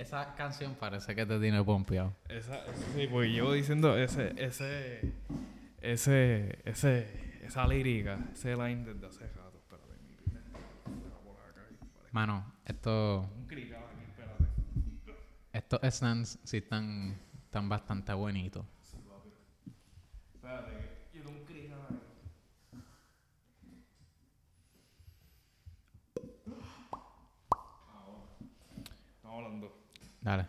Esa canción parece que te tiene pompeado. Esa, sí, porque llevo diciendo ese, ese, ese, ese, esa lírica, ese line desde hace rato. Espérate, mi. Mano, esto, Un clic aquí, espérate. estos stands sí están, están bastante bonitos. Espérate, que yo tengo un clic aquí. Ahora. Estamos hablando. Dale.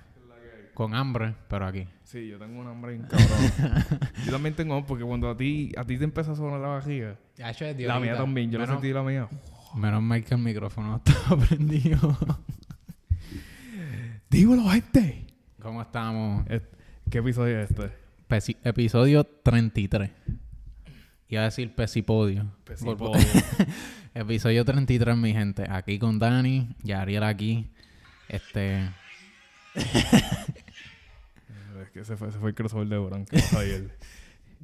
Con hambre, pero aquí. Sí, yo tengo un hambre bien cabrón. yo también tengo hambre porque cuando a ti, a ti te empieza a sonar la barriga, la mía también, yo menos, sentí la mía. Menos mal que el micrófono estaba prendido. Dímelo, gente. ¿Cómo estamos? ¿Qué episodio es este? Episodio 33. Iba a decir pesipodio. Pesipodio. Episodio 33, mi gente. Aquí con Dani, Yariel aquí. Este... Es que ese fue, ese fue el crossover de Durán que pasó ayer.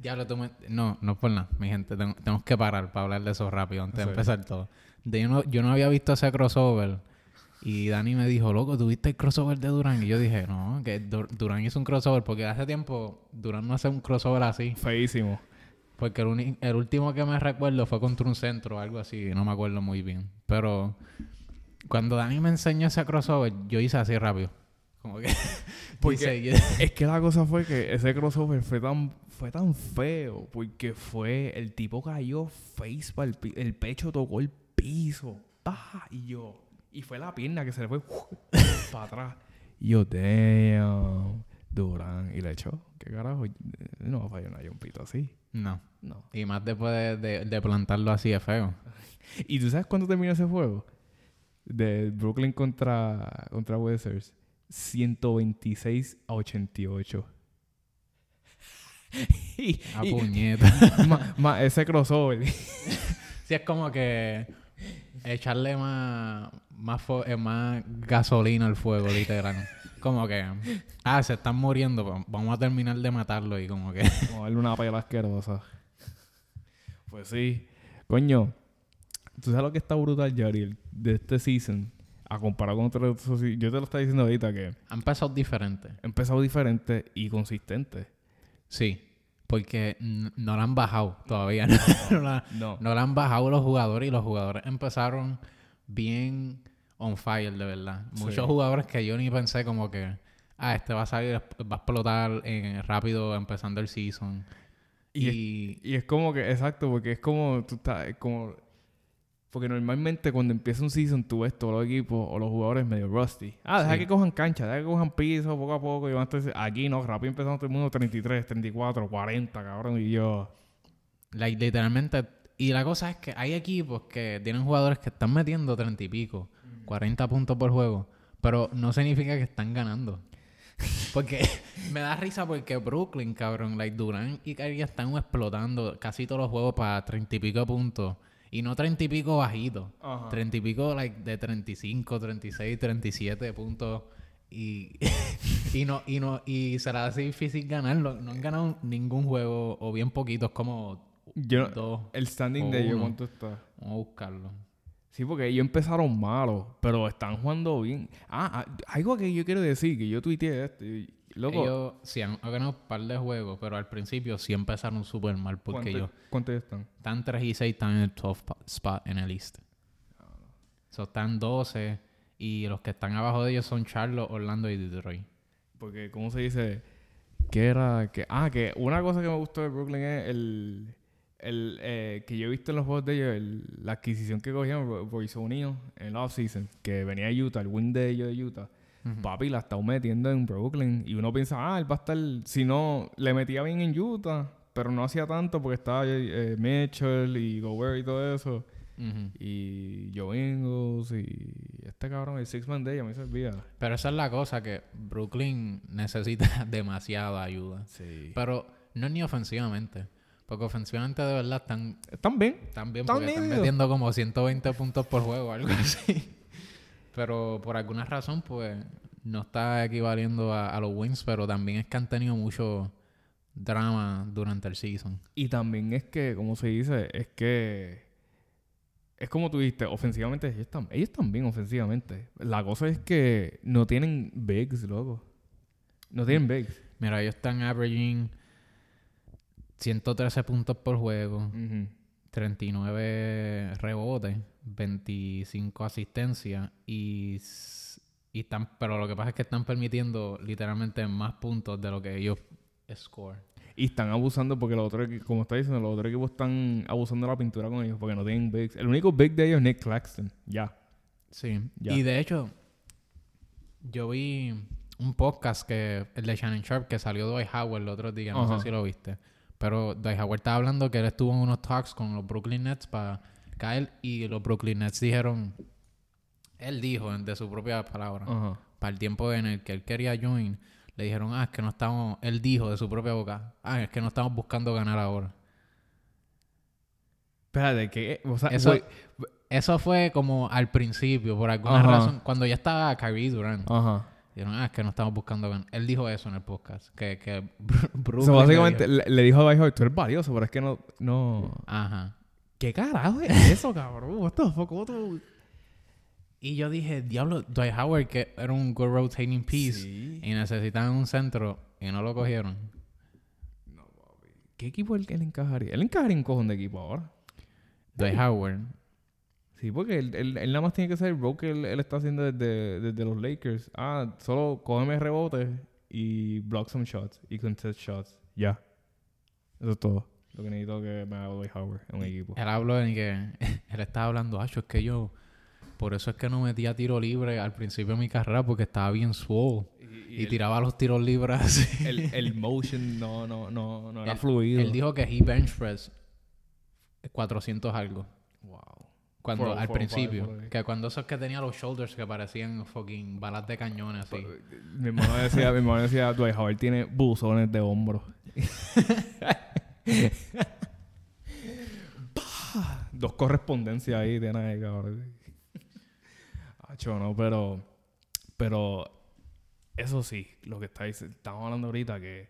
Ya lo tomé. No, no es por nada, mi gente. Tengo- tenemos que parar para hablar de eso rápido antes de empezar todo. De- yo, no, yo no había visto ese crossover. Y Dani me dijo, loco, ¿tuviste el crossover de Durán? Y yo dije, no, que Dur- Durán hizo un crossover. Porque hace tiempo Durán no hace un crossover así. Feísimo. Porque el, el último que me recuerdo fue contra un centro o algo así. No me acuerdo muy bien. Pero cuando Dani me enseñó ese crossover, yo hice así rápido. Como que... Porque- Es que la cosa fue que ese crossover fue tan, fue tan feo porque fue, el tipo cayó face para el, el pecho tocó el piso. ¡Pah! Y yo, y fue la pierna que se le fue para atrás. Y yo, damn, Durán. Y le echó, ¿qué carajo? No va a fallar una jumpita así. no. No. Y más después de, de- de plantarlo así de feo. ¿Y tú sabes cuándo terminó ese juego? De Brooklyn contra, contra Wizards. 126 a 88. y, A y- puñeta. ma- ma- ese crossover. sí, es como que echarle más, eh, más gasolina al fuego, literal. Como que, ah, se están muriendo, vamos a terminar de matarlo y como que... A darle una pela asquerosa. Pues sí. Coño, ¿tú sabes lo que está brutal, Yari, de este season? A comparar con otros... Yo te lo estaba diciendo ahorita que Han empezado diferente. ha empezado diferente y consistente. Sí, porque no la han bajado todavía. No, no la, No. no la han bajado los jugadores y los jugadores empezaron bien on fire, de verdad. Muchos Sí. jugadores que yo ni pensé como que, ah, este va a salir, va a explotar eh, rápido empezando el season. Y Y, Y es como que, exacto, porque es como, tú estás, es como, porque normalmente cuando empieza un season tú ves todos los equipos o los jugadores medio rusty. Ah, deja Sí. que cojan cancha, deja que cojan piso poco a poco y van a estar- aquí no, rápido empezando todo el mundo 33, 34, 40, cabrón, y yo, like, literalmente, y la cosa es que hay equipos que tienen jugadores que están metiendo 30 y pico, 40 puntos por juego, pero no significa que están ganando. Porque me da risa porque Brooklyn, cabrón, like Durán y Kyrie están explotando casi todos los juegos para 30 y pico puntos. Y no 30 y pico. Ajá. 30 y pico like de 35, 36, 37 puntos. Y, y no, y no, y será así difícil ganarlo. No han ganado ningún juego, o bien poquitos, como yo, dos. el standing de ellos. ¿cuánto está? Vamos a buscarlo. Sí, porque ellos empezaron malos, pero están jugando bien. Ah, ah, algo que yo quiero decir, que yo tuiteé esto, y, loco, Ellos sí han, han ganado un par de juegos, pero al principio sí empezaron súper mal porque ¿cuánto- ellos ¿cuántos están? están 3 y 6, están en el 12 pa- spot en el East. So, están 12 y los que están abajo de ellos son Charlotte, Orlando y Detroit. Porque, ¿cómo se dice? Que era que Ah, que una cosa que me gustó de Brooklyn es el... el eh, que yo he visto en los juegos de ellos, el- la adquisición que cogieron Royce O'Neal en la offseason, que venía de Utah, el win de ellos de Utah. Papi la está metiendo en Brooklyn. Y uno piensa, ah, él va a estar... Si no, le metía bien en Utah, pero no hacía tanto porque estaba eh, Mitchell y Gobert y todo eso. Y Joe Ingles y este cabrón, el Six Man Day, a mí se olvida. Pero esa es la cosa, que Brooklyn necesita demasiada ayuda. Sí. Pero no ni ofensivamente. Porque ofensivamente de verdad están, ¿Están bien? están bien porque están metiendo como 120 puntos por juego o algo así. Pero por alguna razón, pues, no está equivaliendo a, a los wins, pero también es que han tenido mucho drama durante el season. Y también es que, como se dice, es que es como tú dijiste, ofensivamente ellos están, ellos están bien ofensivamente. La cosa es que no tienen bigs, loco. No tienen bigs. Mira, ellos están averaging 113 puntos por juego, Ujú. 39 rebotes, 25 asistencias y, y están, pero lo que pasa es que están permitiendo literalmente más puntos de lo que ellos score. Y están abusando porque los otros, como está diciendo, los otros equipos están abusando de la pintura con ellos porque no tienen bigs. El único big de ellos es Nick Claxton. Ya. Sí. Ya. Y de hecho, yo vi un podcast que el de Shannon Sharp que salió Dwight Howard el otro día, no sé si lo viste. Pero Dwight Howard estaba hablando que él estuvo en unos talks con los Brooklyn Nets para caer y los Brooklyn Nets dijeron, él dijo de su propia palabra, para el tiempo en el que él quería join, le dijeron, ah, es que no estamos, él dijo de su propia boca, ah, es que no estamos buscando ganar ahora. Espérate, que. O sea, Eso, eso fue como al principio, por alguna razón, cuando ya estaba Kyrie Durant. Ajá. Dijeron, ah, es que no estamos buscando ganar. Él dijo eso en el podcast. Que, que O Brooklyn sea, le básicamente dijo- le, le dijo a Howard, tú eres valioso, pero es que no. no... Ajá. ¿Qué carajo es eso, cabrón? What the fuck? ¿Cómo tú- Y yo dije, diablo, Dwight Howard, que era un good rotating piece. Sí. Y necesitaban un centro y no lo cogieron. ¿Qué equipo él, él encajaría? Él encajaría un cojón de equipo ahora. Dwight Howard. Sí, porque él, él- él nada más tiene que ser el role que él, él está haciendo desde, desde los Lakers. Ah, solo cógeme rebotes y block some shots y contest shots. Ya. Eso es todo. Lo que necesito que me haga Dwight Howard en un equipo. Él habló en que él estaba hablando, acho, es que yo, por eso es que no metía tiro libre al principio de mi carrera porque estaba bien swole. Y, el, tiraba los tiros libres así. el, el motion no, no, no, no era Él- fluido. Él dijo que he bench press 400 algo. wow. Cuando, al five, principio. Que cuando esos que tenía los shoulders que parecían fucking balas de cañones así. Mi hermano decía, mi hermano decía, Dwight Howard tiene buzones de hombro. Bah, Dos correspondencias ahí de nada, cabrón. Acho, no, pero... Pero... Eso sí, lo que está dic- estamos hablando ahorita, que...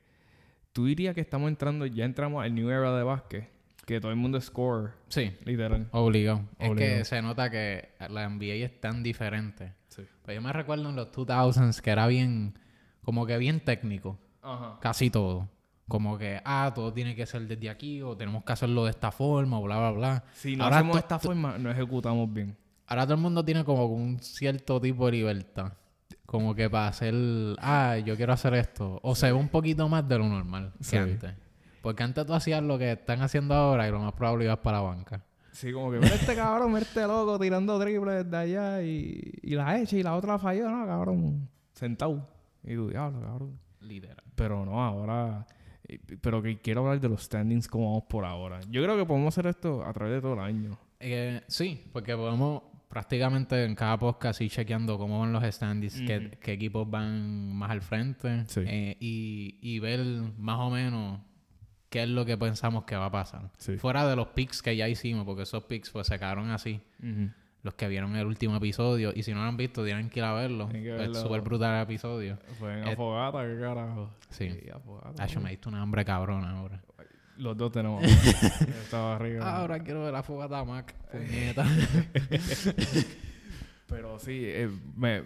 Tú dirías que estamos entrando... Ya entramos al new era de básquet. Que todo el mundo es score, Sí, literal. obligado. Es Obligado. que se nota que la NBA es tan diferente. Sí. Pues yo me recuerdo en los 2000s que era bien... Como que bien técnico. Ajá. Casi todo. Como que, ah, todo tiene que ser desde aquí o tenemos que hacerlo de esta forma o bla, bla, bla. Si no Ahora hacemos de esta forma, no ejecutamos bien. Ahora todo el mundo tiene como un cierto tipo de libertad. Como que para hacer, ah, yo quiero hacer esto. O se ve un poquito más de lo normal Sí. que antes. Porque antes tú hacías lo que están haciendo ahora y lo más probable ibas para la banca. Sí, como que mira este cabrón, mira este loco tirando triples desde allá y, y la echa y la otra la falló, no, cabrón. Sentado. Y tú, diablo, cabrón. Literal. Pero no, ahora. Pero que quiero hablar de los standings como vamos por ahora. Yo creo que podemos hacer esto a través de todo el año. Eh, sí, porque podemos prácticamente en cada podcast ir chequeando cómo van los standings, qué, Ujú. qué equipos van más al frente Sí. eh, y, y ver más o menos qué es lo que pensamos que va a pasar. Sí. Fuera de los picks que ya hicimos, porque esos picks pues se quedaron así. Los que vieron el último episodio. Y si no lo han visto, tienen que ir a verlo. Que Es súper brutal el episodio. Fue en Eh, Afogata, qué carajo. Sí. Afogata. Ah, yo me diste una hambre cabrona ahora. Los dos tenemos. Estaba arriba. Ahora quiero ver la fogata Mac. Puñeta. Pero sí, eh, me-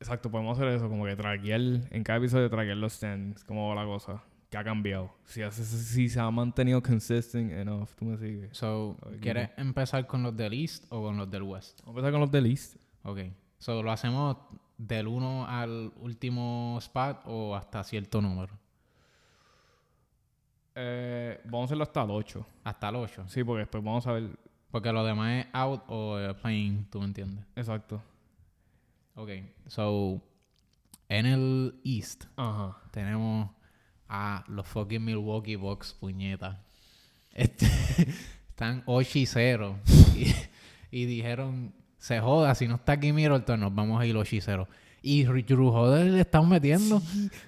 exacto, podemos hacer eso, como que traquear, en cada episodio traquear los stands, cómo va la cosa, qué ha cambiado. Si, hace- si se ha mantenido consistent enough, tú me sigues. So. ¿quieres empezar con los del East o con los del West? Vamos a empezar con los del East. Ok. So, ¿lo hacemos del 1 al último spot o hasta cierto número? Eh, vamos a hacerlo hasta el 8. Hasta el 8. Sí, porque después vamos a ver. Porque lo demás es out o eh, playing, tú me entiendes. Exacto. Ok. So, en el East Ajá. tenemos a los fucking Milwaukee Bucks, puñeta. Este, están 8 y 0. Y, y dijeron, se joda, si no está aquí Middleton, nos vamos a ir 8 y 0. Y Drew Holiday le están metiendo.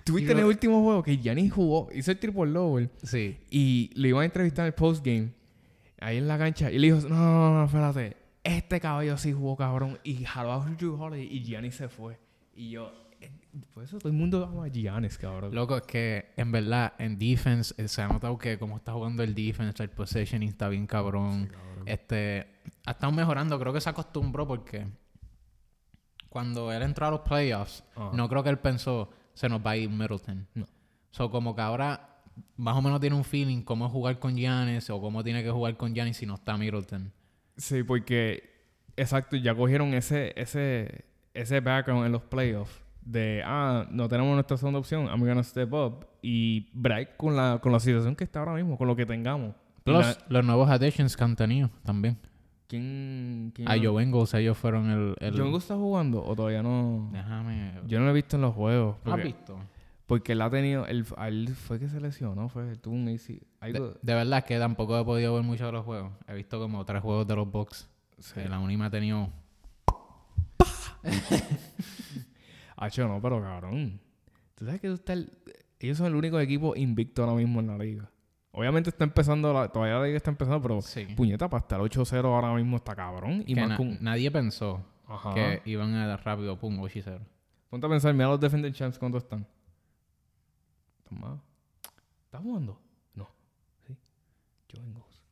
¿Tuviste Y en el último juego que Giannis jugó? Hizo el triple double. Sí. Y le iban a entrevistar en el postgame. Ahí en la cancha. Y le dijo, no, no, no, no, espérate. Este caballo sí jugó, cabrón. Y jaló a Drew Holiday y Giannis se fue. Y yo... Por eso todo el mundo ama a Giannis, cabrón. Loco, es que en verdad en defense eh, se ha notado que como está jugando el defense, el positioning está bien cabrón. Este, ha estado mejorando. Creo que se acostumbró porque cuando él entró a los playoffs, no creo que él pensó, se nos va a ir Middleton. No. So, como que ahora más o menos tiene un feeling cómo jugar con Giannis o cómo tiene que jugar con Giannis si no está Middleton. Sí, porque, exacto, ya cogieron ese, ese, ese background en los playoffs de, ah, no tenemos nuestra segunda opción, I'm gonna step up y break con la, con la situación que está ahora mismo, con lo que tengamos. Plus, la- los nuevos additions que han tenido también. ¿Quién? quién A Joe Ingles, ellos fueron el... el- ¿Joe está jugando o todavía no? Déjame... Yo no lo he visto en los juegos. ¿Lo has Porque, visto? porque él ha tenido, él, él fue que se lesionó, fue, tuvo un AC, algo, De, de verdad que tampoco he podido ver muchos de los juegos. He visto como tres juegos de los Bucks. sí. Que La Unima ha tenido... Hacho, no, pero cabrón. Tú sabes que tú estás el- ellos son el único equipo invicto ahora mismo en la liga. Obviamente está empezando, la- todavía la liga está empezando, pero Sí. puñeta, para estar 8-0 ahora mismo está cabrón. Y que más na- con... nadie pensó Ajá. que iban a dar rápido, pum, 8 y 0. Ponte a pensar, mira los Defending Champs, ¿cuántos están? Toma. ¿Estás jugando? No. Sí. Ingles.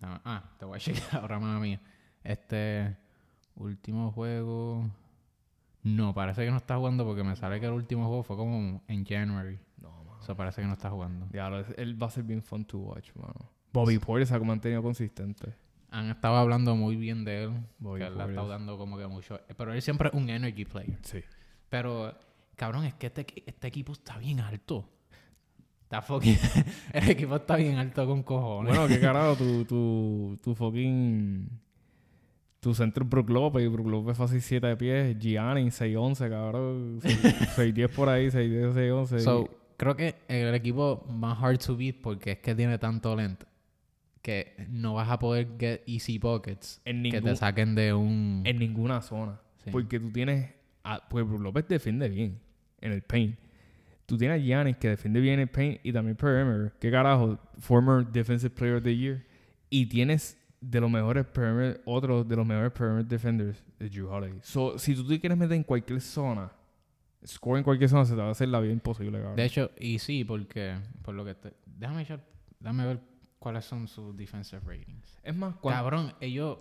No, ah, te voy a checar ahora, mía. Este último juego. No, parece que no está jugando porque me sale que el último juego fue como en January. No, mano. Eso parece que no está jugando. Ya, él va a ser bien fun to watch, mano. Bobby Porter se ha mantenido consistente. Han estado hablando muy bien de él. Bobby que él le ha estado dando como que mucho. Pero él siempre es un energy player. Sí. Pero, cabrón, es que este, este equipo está bien alto. Está fucking. el equipo está bien alto con cojones. Bueno, qué carajo, tu, tu, tu fucking. Tu centro es Brook López, y Brook López fácil 7 de pies, Gianni 6'11, cabrón. 6'10 por ahí, 6'10, 6'11. So, creo que el equipo más hard to beat porque es que tiene tanto lento que no vas a poder get easy pockets en, que ningún- te saquen de un... en ninguna zona. Sí. Porque tú tienes. A, pues Brook López defiende bien en el paint. Tú tienes a Giannis que defiende bien el paint y también perimeter. ¿Qué carajo? Former Defensive Player of the Year. Y tienes de los mejores perimeter, otros de los mejores perimeter defenders de Drew Holiday. So, si tú te quieres meter en cualquier zona, score en cualquier zona, se te va a hacer la vida imposible, cabrón. De hecho, y sí, porque... Por lo que te... Déjame, echar- déjame ver cuáles son sus defensive ratings. es más, cuando, Cabrón, ellos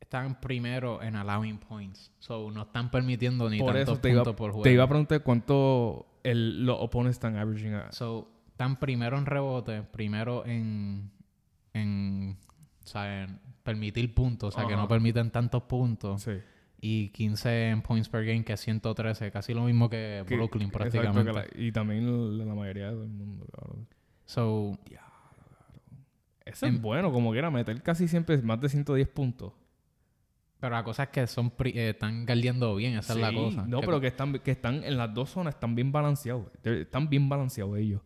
están primero en allowing points. So, no están permitiendo ni por tantos eso te iba, puntos por juego. te iba a preguntar cuánto el, los opponents están averaging a. So, están primero en rebote, primero en, en o sea, en permitir puntos, o sea, que no permiten tantos puntos. Sí. Y 15 en points per game, que es 113, casi lo mismo que Que- Brooklyn prácticamente. la- y también la, la mayoría del mundo, cabrón. So, Eso En- es bueno, como quiera, meter casi siempre más de 110 puntos. pero la cosa es que son eh, están guardiando bien, esa es la cosa. No, Que- pero que están, que están en las dos zonas, están bien balanceados. Están bien balanceados ellos.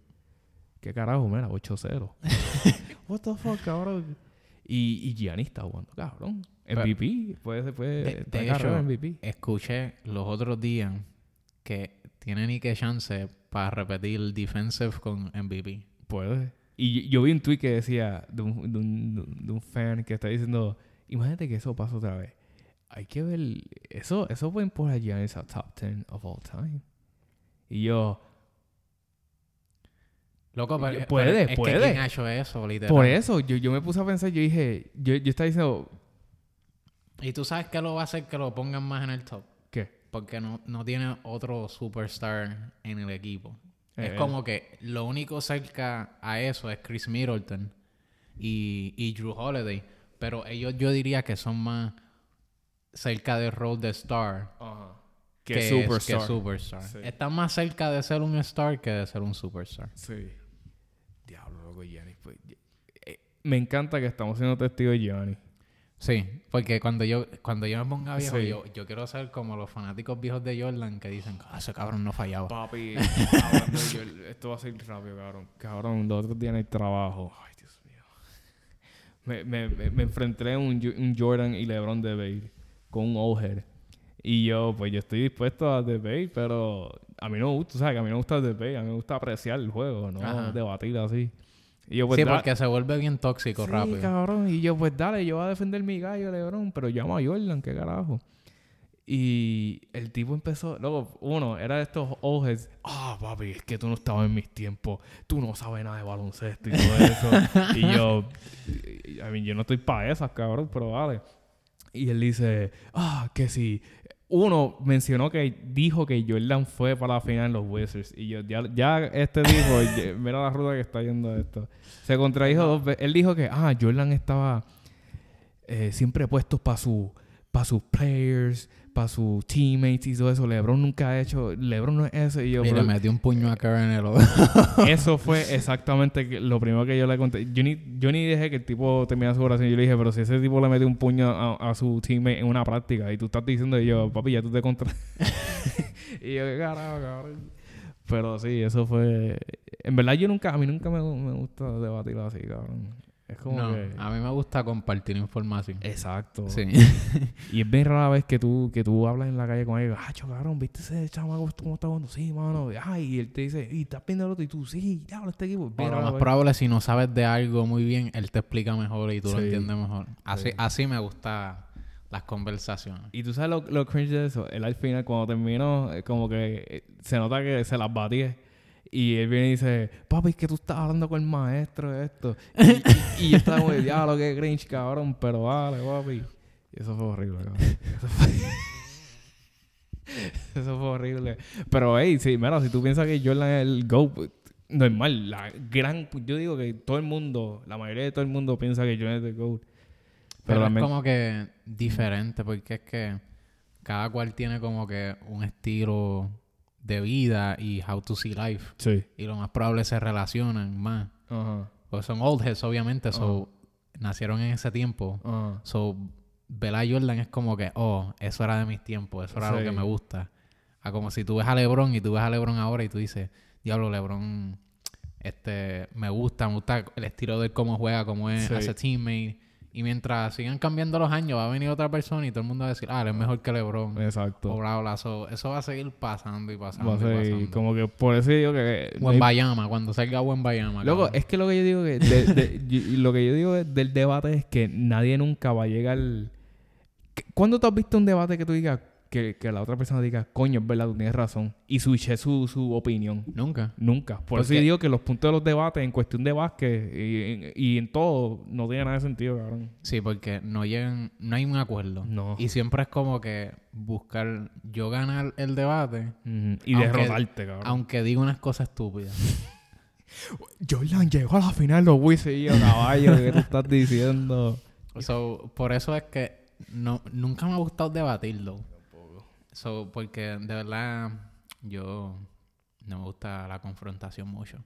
¿Qué carajo, mira? 8-0. What the fuck, cabrón. Y, y Gianni está jugando, cabrón. MVP. Puede, puede, De- de hecho, MVP. Escuché los otros días que tiene ni que chance para repetir el defensive con MVP. Puede. Y yo vi un tweet que decía de un, de un- de un fan que está diciendo, imagínate que eso pasa otra vez. Hay que ver, eso, eso puede empujar a Giannis a top 10 of all time. Y yo, Loco, pero, Puede, pero es puede. que ¿quién ha hecho eso, literal? por eso, yo, yo me puse a pensar, yo dije, yo, yo estaba diciendo, Y tú sabes que lo va a hacer que lo pongan más en el top. ¿qué? Porque no, no tiene otro superstar en el equipo. Eh, es como que lo único cerca a eso es Chris Middleton y, y Drew Holiday. Pero ellos yo diría que son más cerca del rol de star Que, que, es- superstar. que superstar. Sí. Están más cerca de ser un star que de ser un superstar. Sí. Giannis. Pues, eh, me encanta que estamos siendo testigos de Giannis. Sí, porque cuando yo cuando yo me ponga viejo, Sí. yo, yo quiero ser como los fanáticos viejos de Jordan que dicen, ah, ese cabrón no fallaba. Papi, de Jor- esto va a ser rápido, cabrón. Cabrón, los otros días en el trabajo. Ay, Dios mío. Me, me, me, me enfrenté a un, un Jordan y LeBron debate con un head. Y yo, pues yo estoy dispuesto a debate, pero a mí no me gusta, ¿sabes? Que a mí no me gusta el debate, a mí me gusta apreciar el juego, no Ajá. debatir así. Y yo, pues, sí, porque se vuelve bien tóxico Sí, rápido. cabrón. Y yo, pues dale, yo voy a defender mi gallo, Lebron, pero llamo a Jordan, qué carajo. Y el tipo empezó, luego, uno, era de estos ojes, ah, papi, es que tú no estabas en mis tiempos, tú no sabes nada de baloncesto y todo eso. y yo, a mí, yo no estoy para esas, cabrón, pero vale. Y él dice, ah, que sí. Uno mencionó que dijo que Jordan fue para la final en los Wizards. Y yo, ya, este dijo, mira la ruta que está yendo esto. Se contradijo dos veces. Él dijo que, ah, Jordan estaba eh, siempre puesto para su, pa sus players, para sus teammates y todo eso. LeBron nunca ha hecho, LeBron no es eso. Y yo, metió un puño a Kevin en el eso fue exactamente lo primero que yo le conté. Yo ni, yo ni dejé que el tipo terminara su oración. Yo le dije, pero si ese tipo le mete un puño a, a su teammate en una práctica y tú estás diciendo, y yo, papi, ya tú te contra. y yo, "¿Qué carajo, cabrón. Pero sí, eso fue. En verdad, yo nunca, a mí nunca me, me gusta debatir así, cabrón. Es como No, que. a mí me gusta compartir información. Exacto. Sí. Y es bien rara vez que tú, que tú hablas en la calle con él, ah, cabrón, ¿viste ese chamaco cómo está jugando? Sí, mano. Ay, y él te dice, y estás viendo el otro, y tú, sí, diablo, este equipo. Pero lo más probable, si no sabes de algo muy bien, él te explica mejor y tú lo Sí. entiendes mejor. Así, Sí. así me gustan las conversaciones. Y tú sabes lo, lo cringe de eso. Él al final, cuando terminó, eh, como que eh, se nota que se las batía. Y él viene y dice, papi, es que tú estás hablando con el maestro de esto. Y, y, y yo estaba como, diablo, qué cringe, cabrón, pero vale, papi. Y eso fue horrible, cabrón. Eso fue, eso fue horrible. Pero, hey, sí, mira, si tú piensas que Jordan es el GOAT, normal. La gran... Yo digo que todo el mundo, la mayoría de todo el mundo piensa que Jordan es el GOAT. Pero, es como que diferente, porque es que cada cual tiene como que un estilo de vida y how to see life. Sí. Y lo más probable se relacionan más. Ajá. Pues son old heads, obviamente, so, nacieron en ese tiempo. Ajá. So, ver a Jordan es como que, oh, eso era de mis tiempos, eso era lo que me gusta. A como si tú ves a LeBron y tú ves a LeBron ahora y tú dices, diablo, LeBron, este, me gusta, me gusta el estilo de él, cómo juega, cómo es, Sí. hace teammate. Y mientras sigan cambiando los años, va a venir otra persona y todo el mundo va a decir, ah, él es mejor que LeBron. Exacto. O bla, bla. So, eso va a seguir pasando y pasando. Va a y ser pasando. como que por eso digo que... Wembayama, cuando salga Wembayama. Loco, cabrón. es que lo que yo digo que... de- de- y- y lo que yo digo es- del debate es que nadie nunca va a llegar... ¿Qué- ¿Cuándo tú has visto un debate que tú digas que, que la otra persona diga, coño, es verdad, tú tienes razón? Y switche su, su opinión. Nunca. Nunca. Por eso yo digo que los puntos de los debates en cuestión de básquet y, en- y en todo no tiene nada de sentido, cabrón. Sí, porque no llegan, no hay un acuerdo. No. Y siempre es como que buscar yo ganar el debate. Y Aunque- derrotarte, cabrón. aunque diga unas cosas estúpidas. Jordan llegó a la final los Wizards y yo, caballo, ¿qué tú estás diciendo? so, por eso es que no, nunca me ha gustado debatirlo. So, porque de verdad yo no me gusta la confrontación mucho.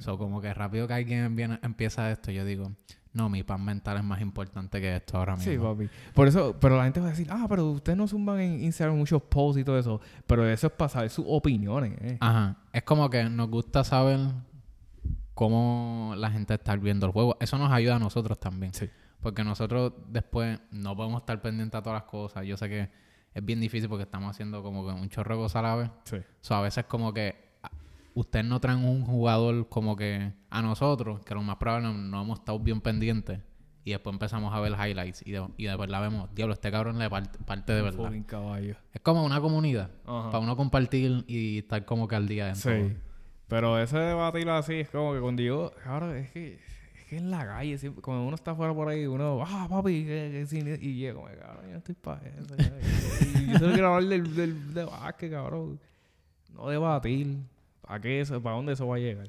So, como que rápido que alguien viene- empieza esto, yo digo, no, mi pan mental es más importante que esto ahora mismo. Sí, papi. Por eso, pero la gente va a decir, ah, pero ustedes no zumban en Instagram muchos posts y todo eso. Pero eso es para saber sus opiniones, eh. Ajá. Es como que nos gusta saber cómo la gente está viendo el juego. Eso nos ayuda a nosotros también. Sí. Porque nosotros después no podemos estar pendientes a todas las cosas. Yo sé que es bien difícil porque estamos haciendo como que un chorro de cosas a la vez. Sí. So, a veces como que ah, ustedes no traen un jugador como que a nosotros, que lo más probable no, no hemos estado bien pendientes. Y después empezamos a ver highlights y de, y de verdad vemos, diablo, este cabrón le parte, parte de verdad. Caballo. Es como una comunidad. Para uno compartir y estar como que al día todo. Sí. Pero ese debatirlo así es como que cuando yo, cabrón, es que, que en la calle, siempre, cuando uno está fuera por ahí, uno, ah, papi, que, que sí", y yo, como, cabrón, yo no estoy para eso. ya". y yo solo quiero hablar del, del, de básquet, cabrón. No debatir. ¿Para qué eso? ¿Para dónde eso va a llegar?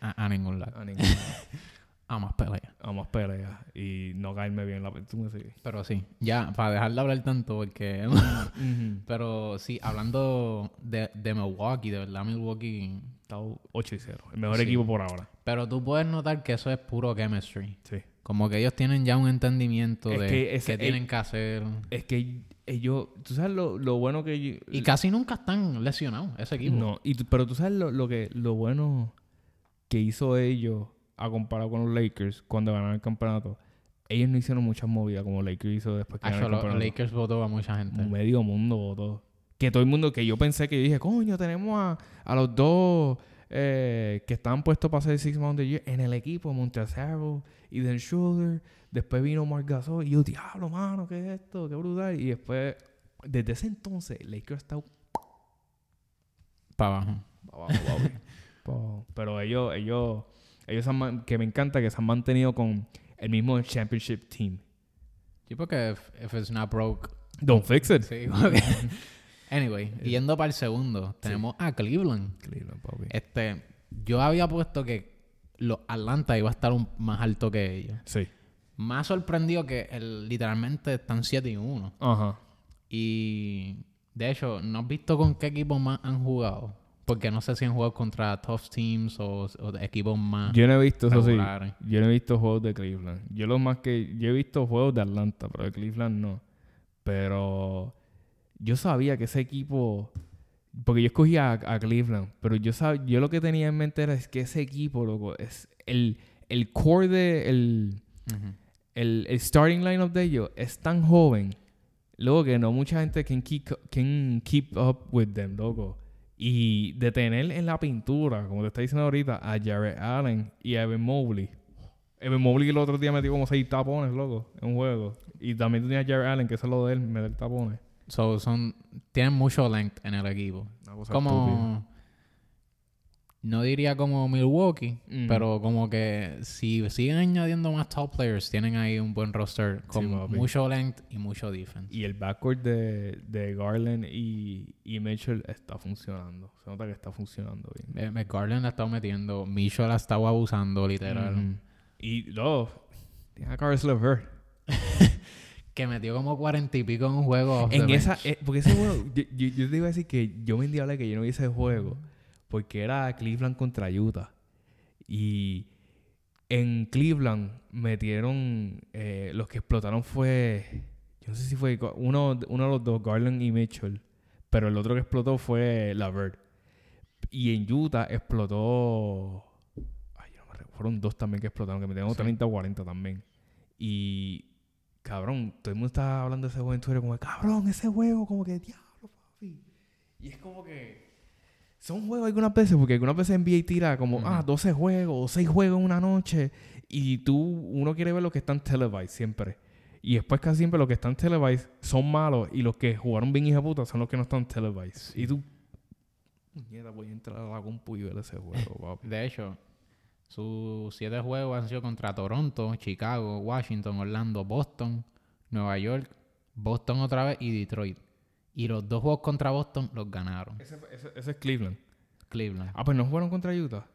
A, a ningún lado. A ningún lado. A más pelea. a más peleas y no caerme bien la tú me sigues. Pero sí, ya, para dejar de hablar tanto, porque... Pero sí, hablando de, de Milwaukee, de verdad Milwaukee... Está 8 y 0. El mejor Sí. equipo por ahora. Pero tú puedes notar que eso es puro chemistry. Sí. Como que ellos tienen ya un entendimiento Es de que qué tienen que hacer. Es que ellos, tú sabes lo, lo bueno que ellos- Y casi nunca están lesionados ese equipo. No, y pero tú sabes lo, lo que lo bueno que hizo ellos a comparar con los Lakers cuando ganaron el campeonato. Ellos no hicieron muchas movidas como Lakers hizo después que Ah, ganaron el los campeonato. Lakers votó a mucha gente. Medio mundo votó. Que todo el mundo, que yo pensé que yo dije, coño, tenemos a, a los dos eh, que estaban puestos para ser Six Man of Year en el equipo, Montezero y Den Schroeder. Después vino Marc Gasol y yo, diablo, mano, ¿qué es esto? Qué brutal. Y después, desde ese entonces, Lakers está Para abajo. pa' abajo. Pa' abajo. Pero ellos, ellos, ellos han que me encanta que se han mantenido con el mismo championship team. Sí, porque if, if it's not broke, Don't fix it. sí, Anyway, yendo para el segundo, tenemos a Cleveland. Cleveland, papi. Este, yo había puesto que los Atlanta iba a estar un- más alto que ellos. Sí. Más sorprendido que el, literalmente están 7 y 1. Ajá. Y de hecho, ¿no has visto con qué equipo más han jugado? Porque no sé si han jugado contra tough teams o, equipos más Yo no he visto, eso sí. Yo no he visto juegos de Cleveland. Yo lo más que... Yo he visto juegos de Atlanta, pero de Cleveland no. Pero... Yo sabía que ese equipo... Porque yo escogí a, a Cleveland. Pero yo sab- yo lo que tenía en mente era es que ese equipo, loco, es... El, el core de... El, el starting lineup de ellos es tan joven, luego que no mucha gente can keep, can keep up with them, loco. Y de tener en la pintura, como te está diciendo ahorita, a Jared Allen y a Evan Mobley. Evan Mobley el otro día metió como seis tapones, loco, en un juego. Y también tenía a Jared Allen, que eso es lo de él, meter tapones. So, son, tienen mucho length en el equipo. Una cosa Como... No diría como Milwaukee, pero como que si siguen añadiendo más top players, tienen ahí un buen roster con mucho length y mucho defense. Y el backcourt de, de Garland y, y Mitchell está funcionando. Se nota que está funcionando bien. Eh, McGarland la ha estado metiendo, Mitchell la ha estado abusando, literal. Y no, tiene a Caris LeVert. Que metió como cuarenta y pico en un juego. En esa, eh, porque ese juego, yo, yo, yo te iba a decir que yo me endiablé que yo no vi ese juego, porque era Cleveland contra Utah. Y en Cleveland metieron, eh, los que explotaron fue, yo no sé si fue uno, uno de los dos, Garland y Mitchell, pero el otro que explotó fue Lavert. Y en Utah explotó, ay, yo no me recuerdo, fueron dos también que explotaron, que metieron Sí. 30 o 40 también. Y cabrón, todo el mundo está hablando de ese juego en Twitter como, cabrón, ese juego, como que, diablo, papi. Y es como que son juegos algunas veces, porque algunas veces NBA tira como, ah, 12 juegos o 6 juegos en una noche. Y tú, uno quiere ver los que están televised siempre. Y después casi siempre los que están televised son malos y los que jugaron bien hija puta son los que no están televised. Y tú, puñeta, voy a entrar a la compu y ver ese juego, papi. De hecho, sus siete juegos han sido contra Toronto, Chicago, Washington, Orlando, Boston, Nueva York, Boston otra vez y Detroit. Y los dos juegos contra Boston los ganaron. Ese, ese- ese es Cleveland. Cleveland. Ah, pues no jugaron contra Utah.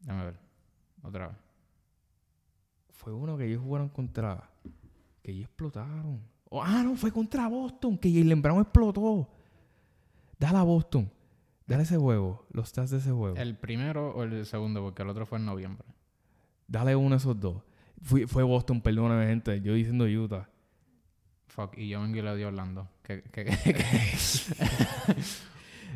Déjame ver. Otra vez. Fue uno que ellos jugaron contra. Que ellos explotaron. Oh, ah, no, fue contra Boston. Que Jalen Brown explotó. Dale a Boston. Dale ese juego. Los stats de ese juego. ¿El primero o el segundo? Porque el otro fue en noviembre. Dale uno de esos dos. Fue, fue Boston, perdóname, gente. Yo diciendo Utah. Fuck. Y yo vengo y le di a Orlando. Que, que, que-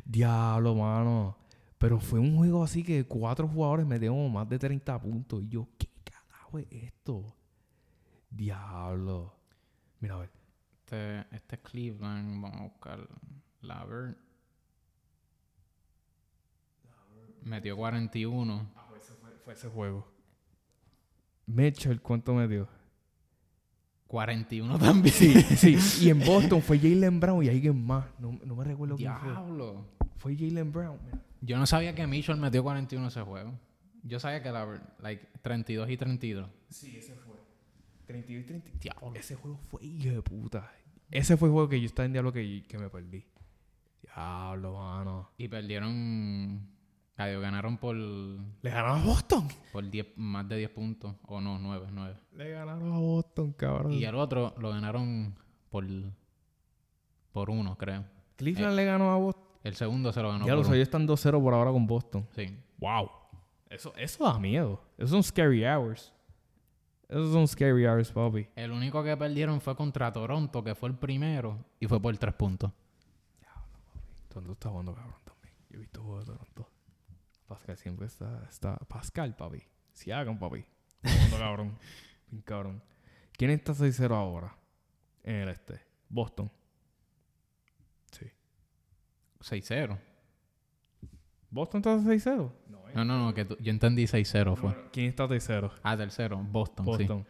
Diablo, mano. Pero fue un juego así que cuatro jugadores metieron más de 30 puntos. Y yo, ¿qué carajo es esto? Diablo. Mira, a ver. este, este es Cleveland. Vamos a buscar Lavert. Metió 41. Ah, fue, ese, fue- fue ese juego. Mitchell, ¿cuánto metió? 41 también. Sí, sí. Y en Boston fue Jalen Brown y alguien más. No, no me recuerdo quién fue. Diablo. Fue Jalen Brown. Yo no sabía que Mitchell metió 41 ese juego. Yo sabía que la like 32 y 32. Sí, ese fue. 32 y 30. Diablo. Ese juego fue hijo de puta. Ese fue el juego que yo estaba en diablo que, que me perdí. Diablo, mano. Y perdieron. Adiós, ganaron por, Le ganaron a Boston. por 10, más de 10 puntos. O no, 9, 9. Le ganaron a Boston, cabrón. Y el otro lo ganaron por. Por uno, creo. Cleveland le ganó a Boston. El segundo se lo ganó ya por los uno. ellos están 2-0 por ahora con Boston. Sí. Wow. Eso, eso da miedo. Esos son scary hours. Esos son scary hours, papi. El único que perdieron fue contra Toronto, que fue el primero. Y fue por 3 puntos. Toronto está jugando cabrón también. Yo he visto juegos de Toronto. Pascal siempre está, está Pascal, papi. Si hagan, papi. Cabrón. Bien cabrón. ¿Quién está 6-0 ahora? En el este. Boston. Sí. 6-0. ¿Boston está 6-0? No, no, no, que tú- yo entendí 6-0 fue. ¿Quién está tercero? Ah, tercero, Boston, sí. Boston.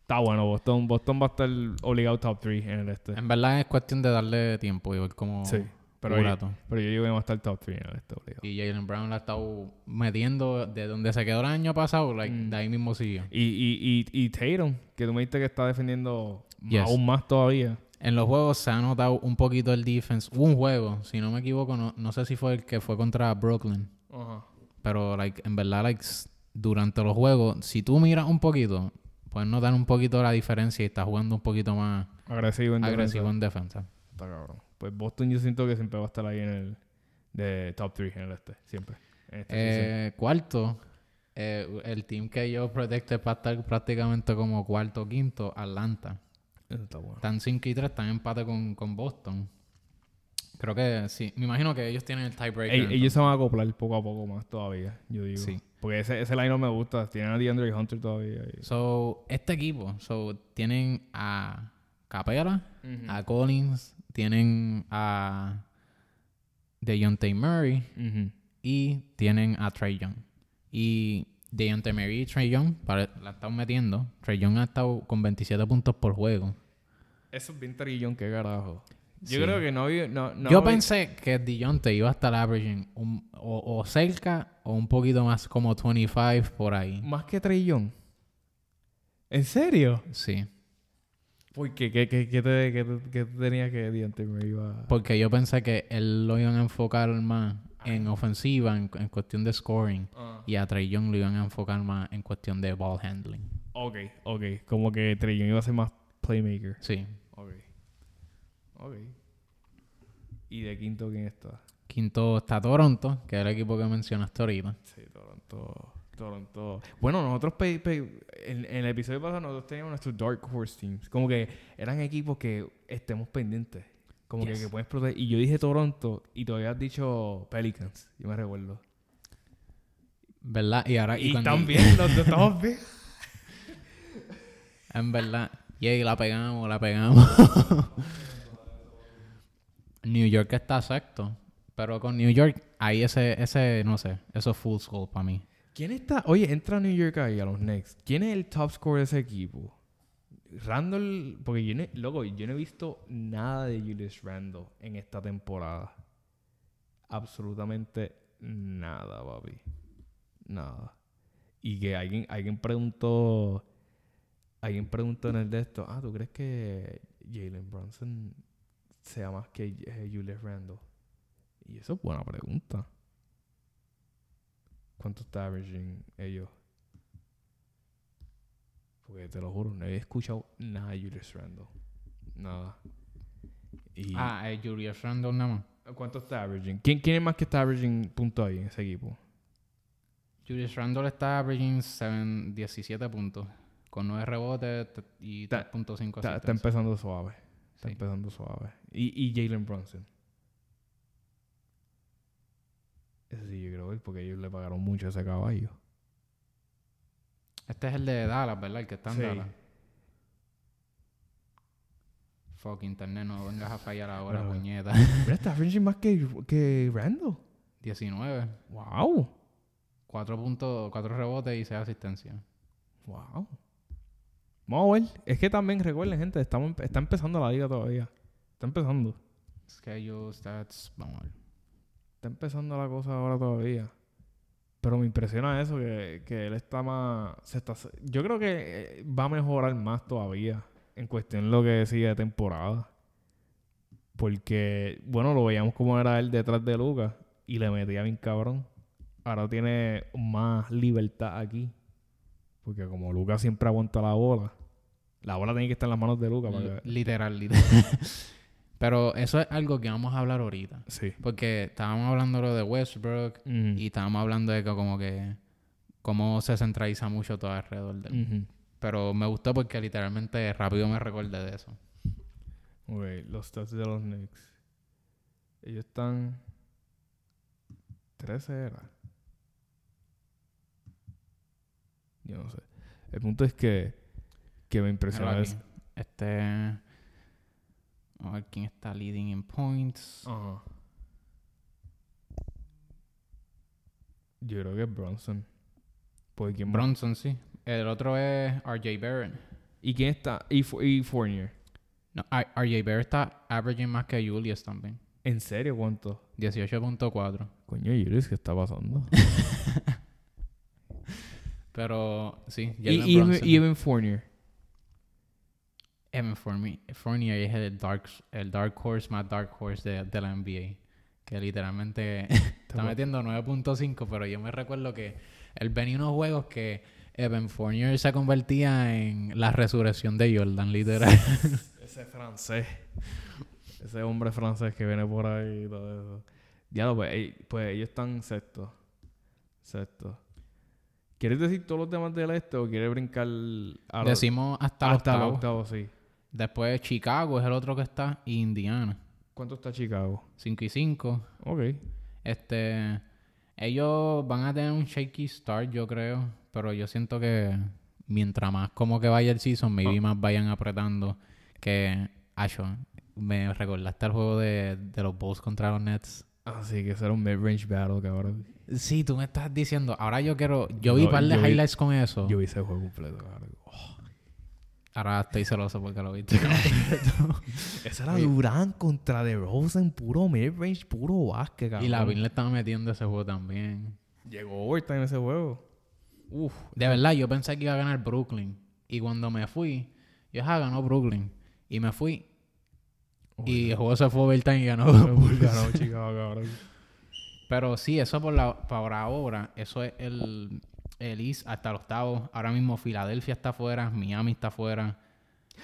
Está bueno, Boston. Boston va a estar obligado top 3 en el este. En verdad es cuestión de darle tiempo y ver cómo, Sí. Pero, un yo- rato. pero yo digo que a estar top 3 en este obligado. Y Jalen Brown la ha estado metiendo de donde se quedó el año pasado, like, Mm. de ahí mismo siguió. Y, y, y, y Tatum, que tú me dijiste que está defendiendo Yes. aún más todavía. En los juegos se ha notado un poquito el defense. Hubo un juego, si no me equivoco, no, no sé si fue el que fue contra Brooklyn. Ajá. Pero, like, en verdad, like, durante los juegos, si tú miras un poquito, puedes notar un poquito la diferencia y está jugando un poquito más Agresivo en agresivo defensa. en defensa. Está cabrón. Pues Boston yo siento que siempre va a estar ahí en el de top 3 en el este. Siempre. En este. Eh, cuarto, eh, el team que yo predicté para estar prácticamente como cuarto o quinto, Atlanta. Eso está bueno. Están 5 y 3, están en empate con, con Boston. Creo que sí. Me imagino que ellos tienen el tiebreaker. Ey- ellos se van a acoplar poco a poco más todavía, yo digo. Sí. Porque ese, ese line no me gusta. Tienen a DeAndre Hunter todavía. y- So, este equipo, so, tienen a Capela, a Collins, tienen a Deontay Murray Ujú. y tienen a Trey Young. Y Deontay Murray y Trey Young la están metiendo. Trey Young ha estado con 27 puntos por juego. Eso es bien trillón, qué carajo. Yo Sí. creo que no. No, no Yo pensé que Deontay iba a estar averaging un- o, o cerca o un poquito más como 25 por ahí. Más que trillón. ¿En serio? Sí. ¿Por qué? ¿Qué, qué, qué te, qué, qué te tenía que DeAndre me iba Porque yo pensé que él lo iban a enfocar más en ofensiva, en, en cuestión de scoring. Ah. Y a Trey Young lo iban a enfocar más en cuestión de ball handling. Ok, ok. Como que Trillón iba a ser más playmaker. Sí. Ok. Ok. ¿Y de quinto quién está? Quinto está Toronto, que es el equipo que mencionaste ahorita. Sí, Toronto. Toronto. Bueno, nosotros pe- pe- en, en el episodio pasado nosotros teníamos nuestros Dark Horse Teams. Como que eran equipos que estemos pendientes. Como que, Yes. que pueden explotar. Y yo dije Toronto y todavía has dicho Pelicans. Yo me recuerdo. ¿Verdad? Y ahora... Y, cuando- también, los dos estamos bien. En verdad. Y la pegamos, la pegamos. New York está sexto. Pero con New York, ahí ese, ese, no sé, eso es full score para mí. ¿Quién está? Oye, entra a New York ahí a los Knicks. ¿Quién es el top scorer de ese equipo? Randall, porque yo no, loco, yo no he visto nada de Julius Randall en esta temporada. Absolutamente nada, papi. Nada. Y que alguien, alguien preguntó, alguien preguntó en el de esto, ah, ¿tú crees que Jalen Brunson sea más que Julius Randall? Y eso es buena pregunta. ¿Cuánto está averaging ellos? Porque te lo juro, no he escuchado nada de Julius Randle. Nada. Y Ah, eh, Julius Randle nada más. ¿Cuánto está averaging? ¿Quién, ¿Quién es más que está averaging punto ahí en ese equipo? Julius Randle está averaging 7, 17 puntos. Con 9 rebotes y Está- 3.5 Está, está empezando suave. Está Sí. empezando suave. Y, y Jalen Brunson. Ese sí yo creo que es porque ellos le pagaron mucho a ese caballo. Este es el de Dallas, ¿verdad? El que está en Sí. Dallas. Fuck, internet, no vengas a fallar ahora, Bueno. puñeta. Mira, está averaging más que, que Randall. 19. Wow. 4 puntos, 4 rebotes y 6 asistencias. Wow. Vamos a ver. Es que también recuerden, gente, estamos, está empezando la liga todavía. Está empezando. Schedule, stats, vamos a ver. Está empezando la cosa ahora todavía. Pero me impresiona eso, que, que él está más... Se está, yo creo que eh, va a mejorar más todavía en cuestión de lo que sigue de temporada. Porque, bueno, lo veíamos como era él detrás de Lucas y le metía bien cabrón. Ahora tiene más libertad aquí. Porque como Lucas siempre aguanta la bola, la bola tiene que estar en las manos de Lucas. para Li- que- Literal, literal. Pero eso es algo que vamos a hablar ahorita. Sí. Porque estábamos hablando lo de Westbrook Ujú. y estábamos hablando de que como que cómo se centraliza mucho todo alrededor de él. Pero me gustó porque literalmente rápido me recordé de eso. Ok, los stats de los Knicks. Ellos están. 13 era. Yo no sé. El punto es que. Que me impresiona Míralo A ver quién está leading in points. Yo creo que es Bronson. Porque quién Bronson, sí. El otro es RJ Barrett. ¿Y quién está? Y, Fo- y Fournier. No, RJ Barrett está averaging más que Julius también. ¿En serio cuánto? 18.4. Coño, Julius, ¿qué está pasando? Pero sí, y, y, Evan Fournier. Evan Fournier, Fournier es el dark, el dark horse más dark horse de, de la NBA. Que literalmente está metiendo 9.5, pero yo me recuerdo que él venía unos juegos que Evan Fournier se convertía en la resurrección de Jordan, literal. Ese francés. Ese hombre francés que viene por ahí y todo eso. Ya lo pues, pues ellos están sexto. Sexto. ¿Quieres decir todos los demás del este o quieres brincar a los, Decimos hasta, el hasta octavo. octavos? Sí. Después Chicago es el otro que está y Indiana. ¿Cuánto está Chicago? 5 y 5. Ok. Este, ellos van a tener un shaky start, yo creo, pero yo siento que mientras más como que vaya el season, maybe Ah. más vayan apretando. Que, Acho, me recordaste el juego de, de los Bulls contra los Nets. Así que será un mid-range battle, cabrón. Sí, tú me estás diciendo, ahora yo quiero, yo vi No, un par de vi- highlights con eso. Yo vi ese juego completo, cabrón. Ahora estoy celoso porque lo viste. Ese era Durán contra DeRozan, puro mid-range, puro básquet, cabrón. y la le estaba metiendo ese juego también. Llegó overtime ese juego. Uf. De verdad, yo pensé que iba a ganar Brooklyn. Y cuando me fui, yo ah, ganó Brooklyn. Y me fui. y el juego se fue overtime y ganó. Ganó Chicago, cabrón. Pero sí, eso por, la, por ahora, eso es el, el East hasta el octavo. Ahora mismo Filadelfia está afuera, Miami está afuera.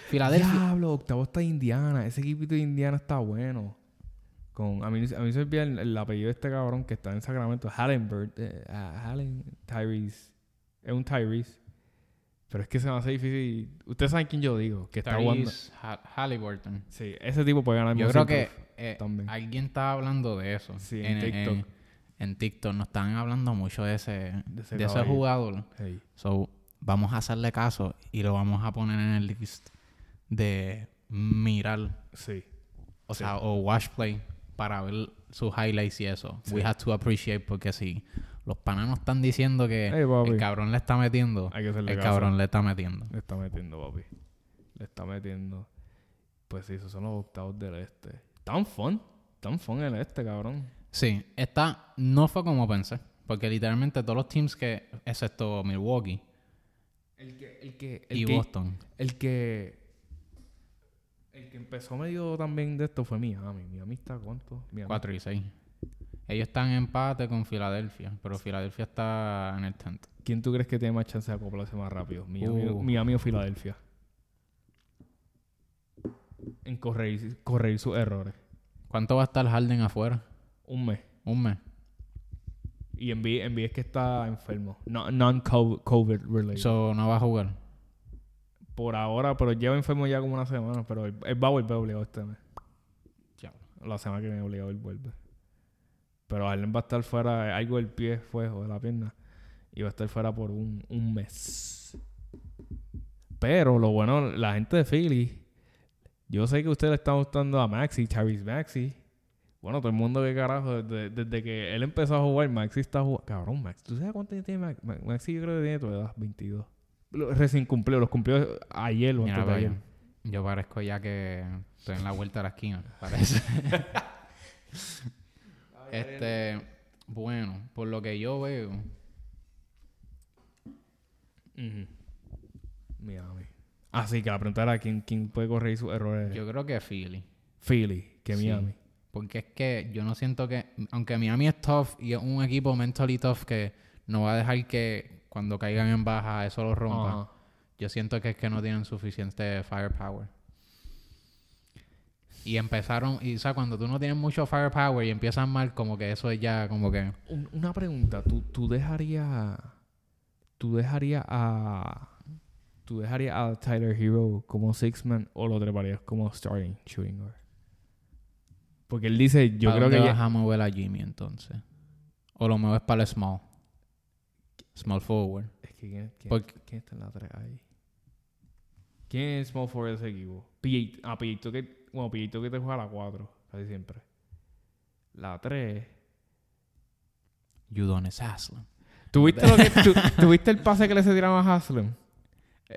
Filadelfia. Diablo, octavo está Indiana. Ese equipito de Indiana está bueno. Con, a, mí, a mí se me olvida el, el apellido de este cabrón que está en Sacramento. Hallenberg. Eh, ah, Hallen... Tyrese. Es un Tyrese. Pero es que se me hace difícil. Ustedes saben quién yo digo. Que está jugando. Halliburton. Sí, ese tipo puede ganar Yo creo que eh, también. alguien estaba hablando de eso. Sí, en TikTok. En, en TikTok nos estaban hablando mucho de ese, De ese de ese caballo. jugador. Hey. So, vamos a hacerle caso y lo vamos a poner en el list de mirar, Sí. o Sí. sea, o watch play para ver sus highlights y eso. We have to appreciate porque si los panas nos están diciendo que Hey, el cabrón le está metiendo, Hay que el caso. cabrón le está metiendo. Le está metiendo, papi. Le está metiendo. Pues sí, esos son los octavos del este. Tan fun. Tan fun el este, cabrón. Sí, esta no fue como pensé, porque literalmente todos los teams que, excepto Milwaukee El que, el que, el y que, Boston, el que, el que empezó medio también de esto fue Miami. Miami está cuánto? Miami. 4 y 6. Ellos están en empate con Filadelfia, pero Filadelfia está en el 10. ¿Quién tú crees que tiene más chance de acoplarse más rápido? Miami, Uh. Miami o Filadelfia. En corregir, corregir sus errores. ¿Cuánto va a estar Harden afuera? Un mes. Un mes. Y Embiid, Embiid es que está enfermo. No- Non-COVID related. So, no va a jugar. Por ahora, pero lleva enfermo ya como una semana. Pero él, él va a volver obligado este mes. La semana que viene obligado él vuelve. Pero Harden va a estar fuera, algo del pie fue, o de la pierna. Y va a estar fuera por un, un mes. Pero lo bueno, la gente de Philly. Yo sé que ustedes le están gustando a Maxi, Tyrese Maxi. Bueno, todo el mundo que carajo, desde, desde que él empezó a jugar, Maxi está jugando. Cabrón, Maxi, ¿tú sabes cuánto tiene Maxi? Ma- Maxi yo creo que tiene tu edad, 22. Lo- Recién cumplió, los cumplió ayer o antes de ayer. Yo parezco ya que estoy en la vuelta de la esquina, parece. este, bueno, por lo que yo veo. Miami. Así que la pregunta era quién, quién puede corregir sus errores. yo creo que Philly. Philly, que Sí. Porque es que yo no siento que, aunque Miami es tough y es un equipo mentally tough que no va a dejar que cuando caigan en baja eso lo rompa. Yo siento que es que no tienen suficiente firepower. Y empezaron, y o sea, cuando tú no tienes mucho firepower y empiezas mal, como que eso es ya como que... Un- una pregunta, ¿tú, tú dejarías tú dejarías a tú dejarías a Tyler Hero como six man o lo treparías como starting shooting guard? Porque él dice, yo ¿para creo dónde que vas ya- a mover a Jimmy entonces? O lo mueves para el small. Small forward. es que quién, quién- Porque- quién está en la 3 ahí. ¿Quién es small forward de ese equipo? Pillito, ah, Pillito que bueno, Pillito que te juega a la 4 casi siempre. La 3 Udonis Haslem. ¿Tuviste, lo que, ¿Tuviste el pase que le se tiraron a Haslem?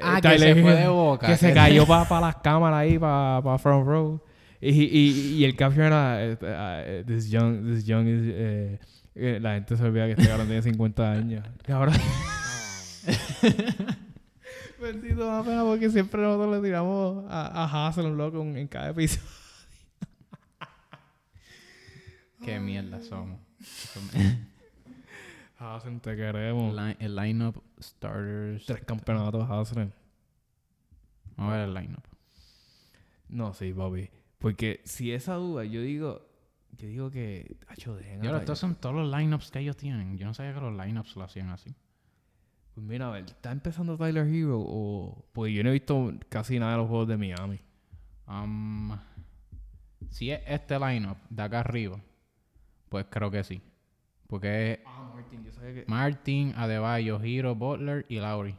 Ah, Eh, que se fue de boca. Que se cayó para las cámaras ahí, para front row. Y, y, y el caption era eh, eh, this young, this young is, eh, eh, la gente se olvida que este cabrón tiene 50 años. Y ahora Bendito da pena porque siempre nosotros le tiramos a, a Hassel un loco en, en cada episodio. Qué mierda somos. Hassel, te queremos. Line- el lineup starters. Tres campeonatos Hassel. Vamos a ver el lineup. No, sí, papi. Porque si esa duda, yo digo, yo digo que, hacho, dejen a Yo, Tyler- estos son todos los lineups que ellos tienen. Yo no sabía que los lineups lo hacían así. Pues mira, a ver, ¿está empezando Tyler Hero o...? Porque yo no he visto casi nada de los juegos de Miami. Um, si es este lineup de acá arriba, pues creo que sí. Porque es Ah, Martin, yo sabía que... Martin, Adebayo, Hero, Butler y Lowry.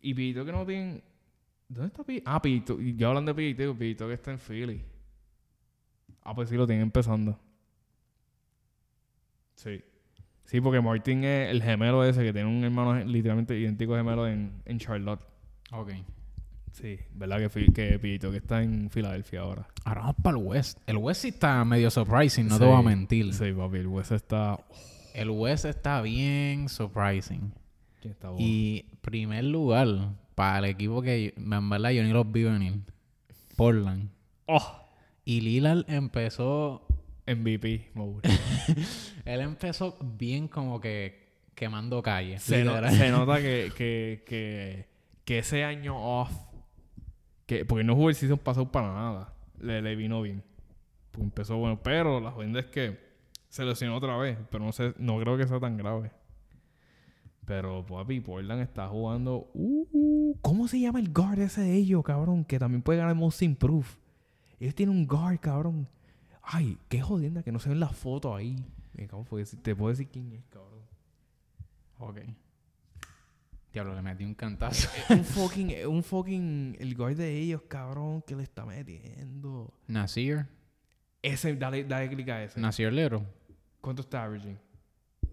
Y Pito que no tienen... ¿Dónde está Pito? Ah, Pito. Y yo hablando de Pito, Pito que está en Philly. Ah, pues sí, lo tienen empezando. Sí. Sí, porque Martin es el gemelo ese que tiene un hermano literalmente idéntico gemelo en, en Charlotte. Ok. Sí, ¿verdad? Que, que Pito que está en Filadelfia ahora. Ahora vamos para el West. El West sí está medio surprising, no Sí, te voy a mentir. Sí, papi, el West está... El West está bien surprising. ¿Quién está bueno? Y primer lugar para el equipo que en verdad yo ni los vi venir. Portland. ¡Oh! Y Lillard empezó. MVP mode. Él empezó bien como que quemando calles. se, no- literal. se nota que, que, que, que ese año off, que, porque no jugó el season pasado para nada, le, le vino bien. Pues empezó bueno, pero la jodienda es que se lesionó otra vez, pero no sé, no creo que sea tan grave. Pero papi, Portland está jugando. Uh, uh, ¿Cómo se llama el guard ese de ellos, cabrón? Que también puede ganar Most Improved. Ellos tienen un guard, cabrón. Ay, qué jodienda que no se ven las fotos ahí. Me cago, porque te puedo decir quién es, cabrón. Ok. Diablo, le metí un cantazo. un fucking, un fucking, el guard de ellos, cabrón, que le está metiendo. Nasir. Ese, dale, dale clic a ese. Nasir Little. ¿Cuánto está averaging?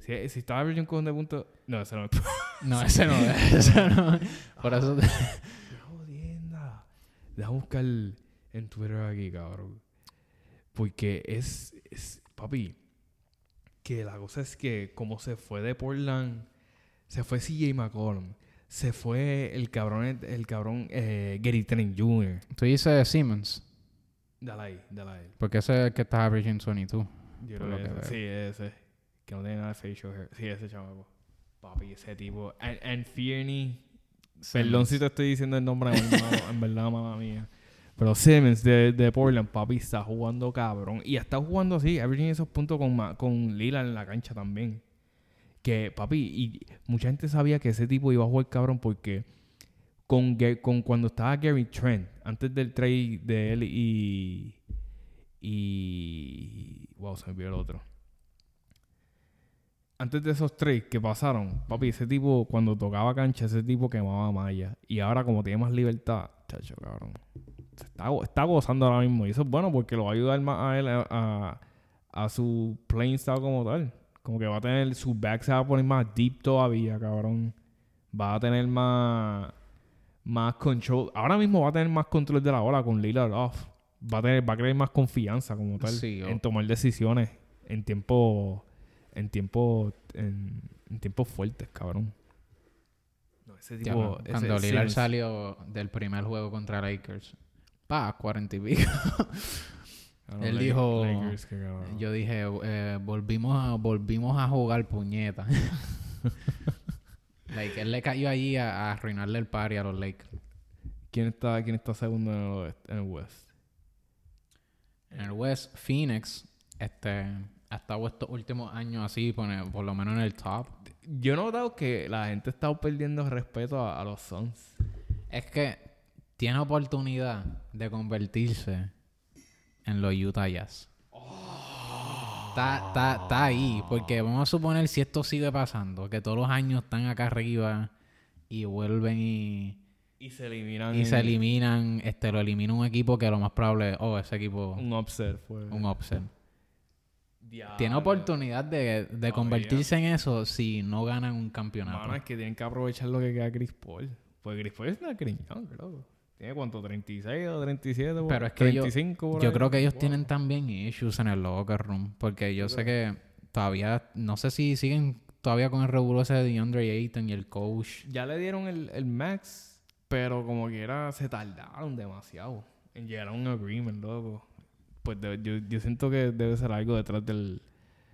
Si, si está averaging con de punto. No, ese no es. No, ese no es. ese no. Por eso. te- jodienda. Déjame buscar en Twitter aquí, cabrón. Porque es, es, papi, que la cosa es que como se fue de Portland, se fue CJ McCollum, se fue el cabrón, el cabrón eh, Gary Trent Jr. Tú dices Simmons. Dale ahí, dale ahí. Porque ese es el que está averaging 22. Yo creo que ese. Sí, ese. Que no tiene nada de facial hair. Sí, ese chamaco. Papi, ese tipo. And, and Fierney. Perdón si te estoy diciendo el nombre en, en verdad, mamá mía. Pero Simmons de, de Portland, papi, está jugando cabrón. Y está jugando así, averaging esos puntos con, con Lila en la cancha también. Que, papi, y mucha gente sabía que ese tipo iba a jugar cabrón porque con, con cuando estaba Gary Trent, antes del trade de él y. Y. Wow, se me olvidó el otro. Antes de esos trades que pasaron, papi, ese tipo, cuando tocaba cancha, ese tipo quemaba malla. Y ahora, como tiene más libertad, chacho, cabrón. Se está, está gozando ahora mismo. Y eso es bueno porque lo va a ayudar más a él a, a, a su playing style como tal. Como que va a tener, su back se va a poner más deep todavía, cabrón. Va a tener más, más control. Ahora mismo va a tener más control de la bola con Lillard off. Va a tener, va a crear más confianza como tal Sí, en tomar decisiones en tiempo, en tiempo, en, en tiempos fuertes, cabrón. No, ese Ya, tipo, ese cuando Lillard Simmons- salió del primer juego contra Lakers, pa, 40 y pico. Él dijo- Lakers. Yo dije, eh, volvimos, a, volvimos a jugar puñeta. like, él le cayó allí a, a arruinarle el party a los Lakers. ¿Quién está, quién está segundo en el, oeste- en el West? En el West, Phoenix, este, ha estado estos últimos años así, pone- por lo menos en el top. Yo he notado que la gente está perdiendo respeto a, a los Suns. Es que tiene oportunidad de convertirse en los Utah Jazz. Está, está, está ahí, porque vamos a suponer si esto sigue pasando, que todos los años están acá arriba y vuelven y, Y se eliminan. y se eliminan, este, lo elimina un equipo que lo más probable es, oh, ese equipo, Un upset fue. un upset. Diablo. Tiene oportunidad de, de convertirse en eso si no ganan un campeonato. Mano, es que tienen que aprovechar lo que queda Chris Paul. Pues Chris Paul es una Young, loco. ¿Tiene cuánto? ¿36 o 37? por- Pero es que yo- 35 por Yo ahí. creo que ellos Wow. tienen también issues en el locker room. Porque yo sé que todavía, no sé si siguen todavía con el revuelo ese de DeAndre Ayton y el coach. Ya le dieron el, el max, pero como quiera se tardaron demasiado en llegar a un agreement, loco. Pues de- yo, yo siento que debe ser algo detrás del,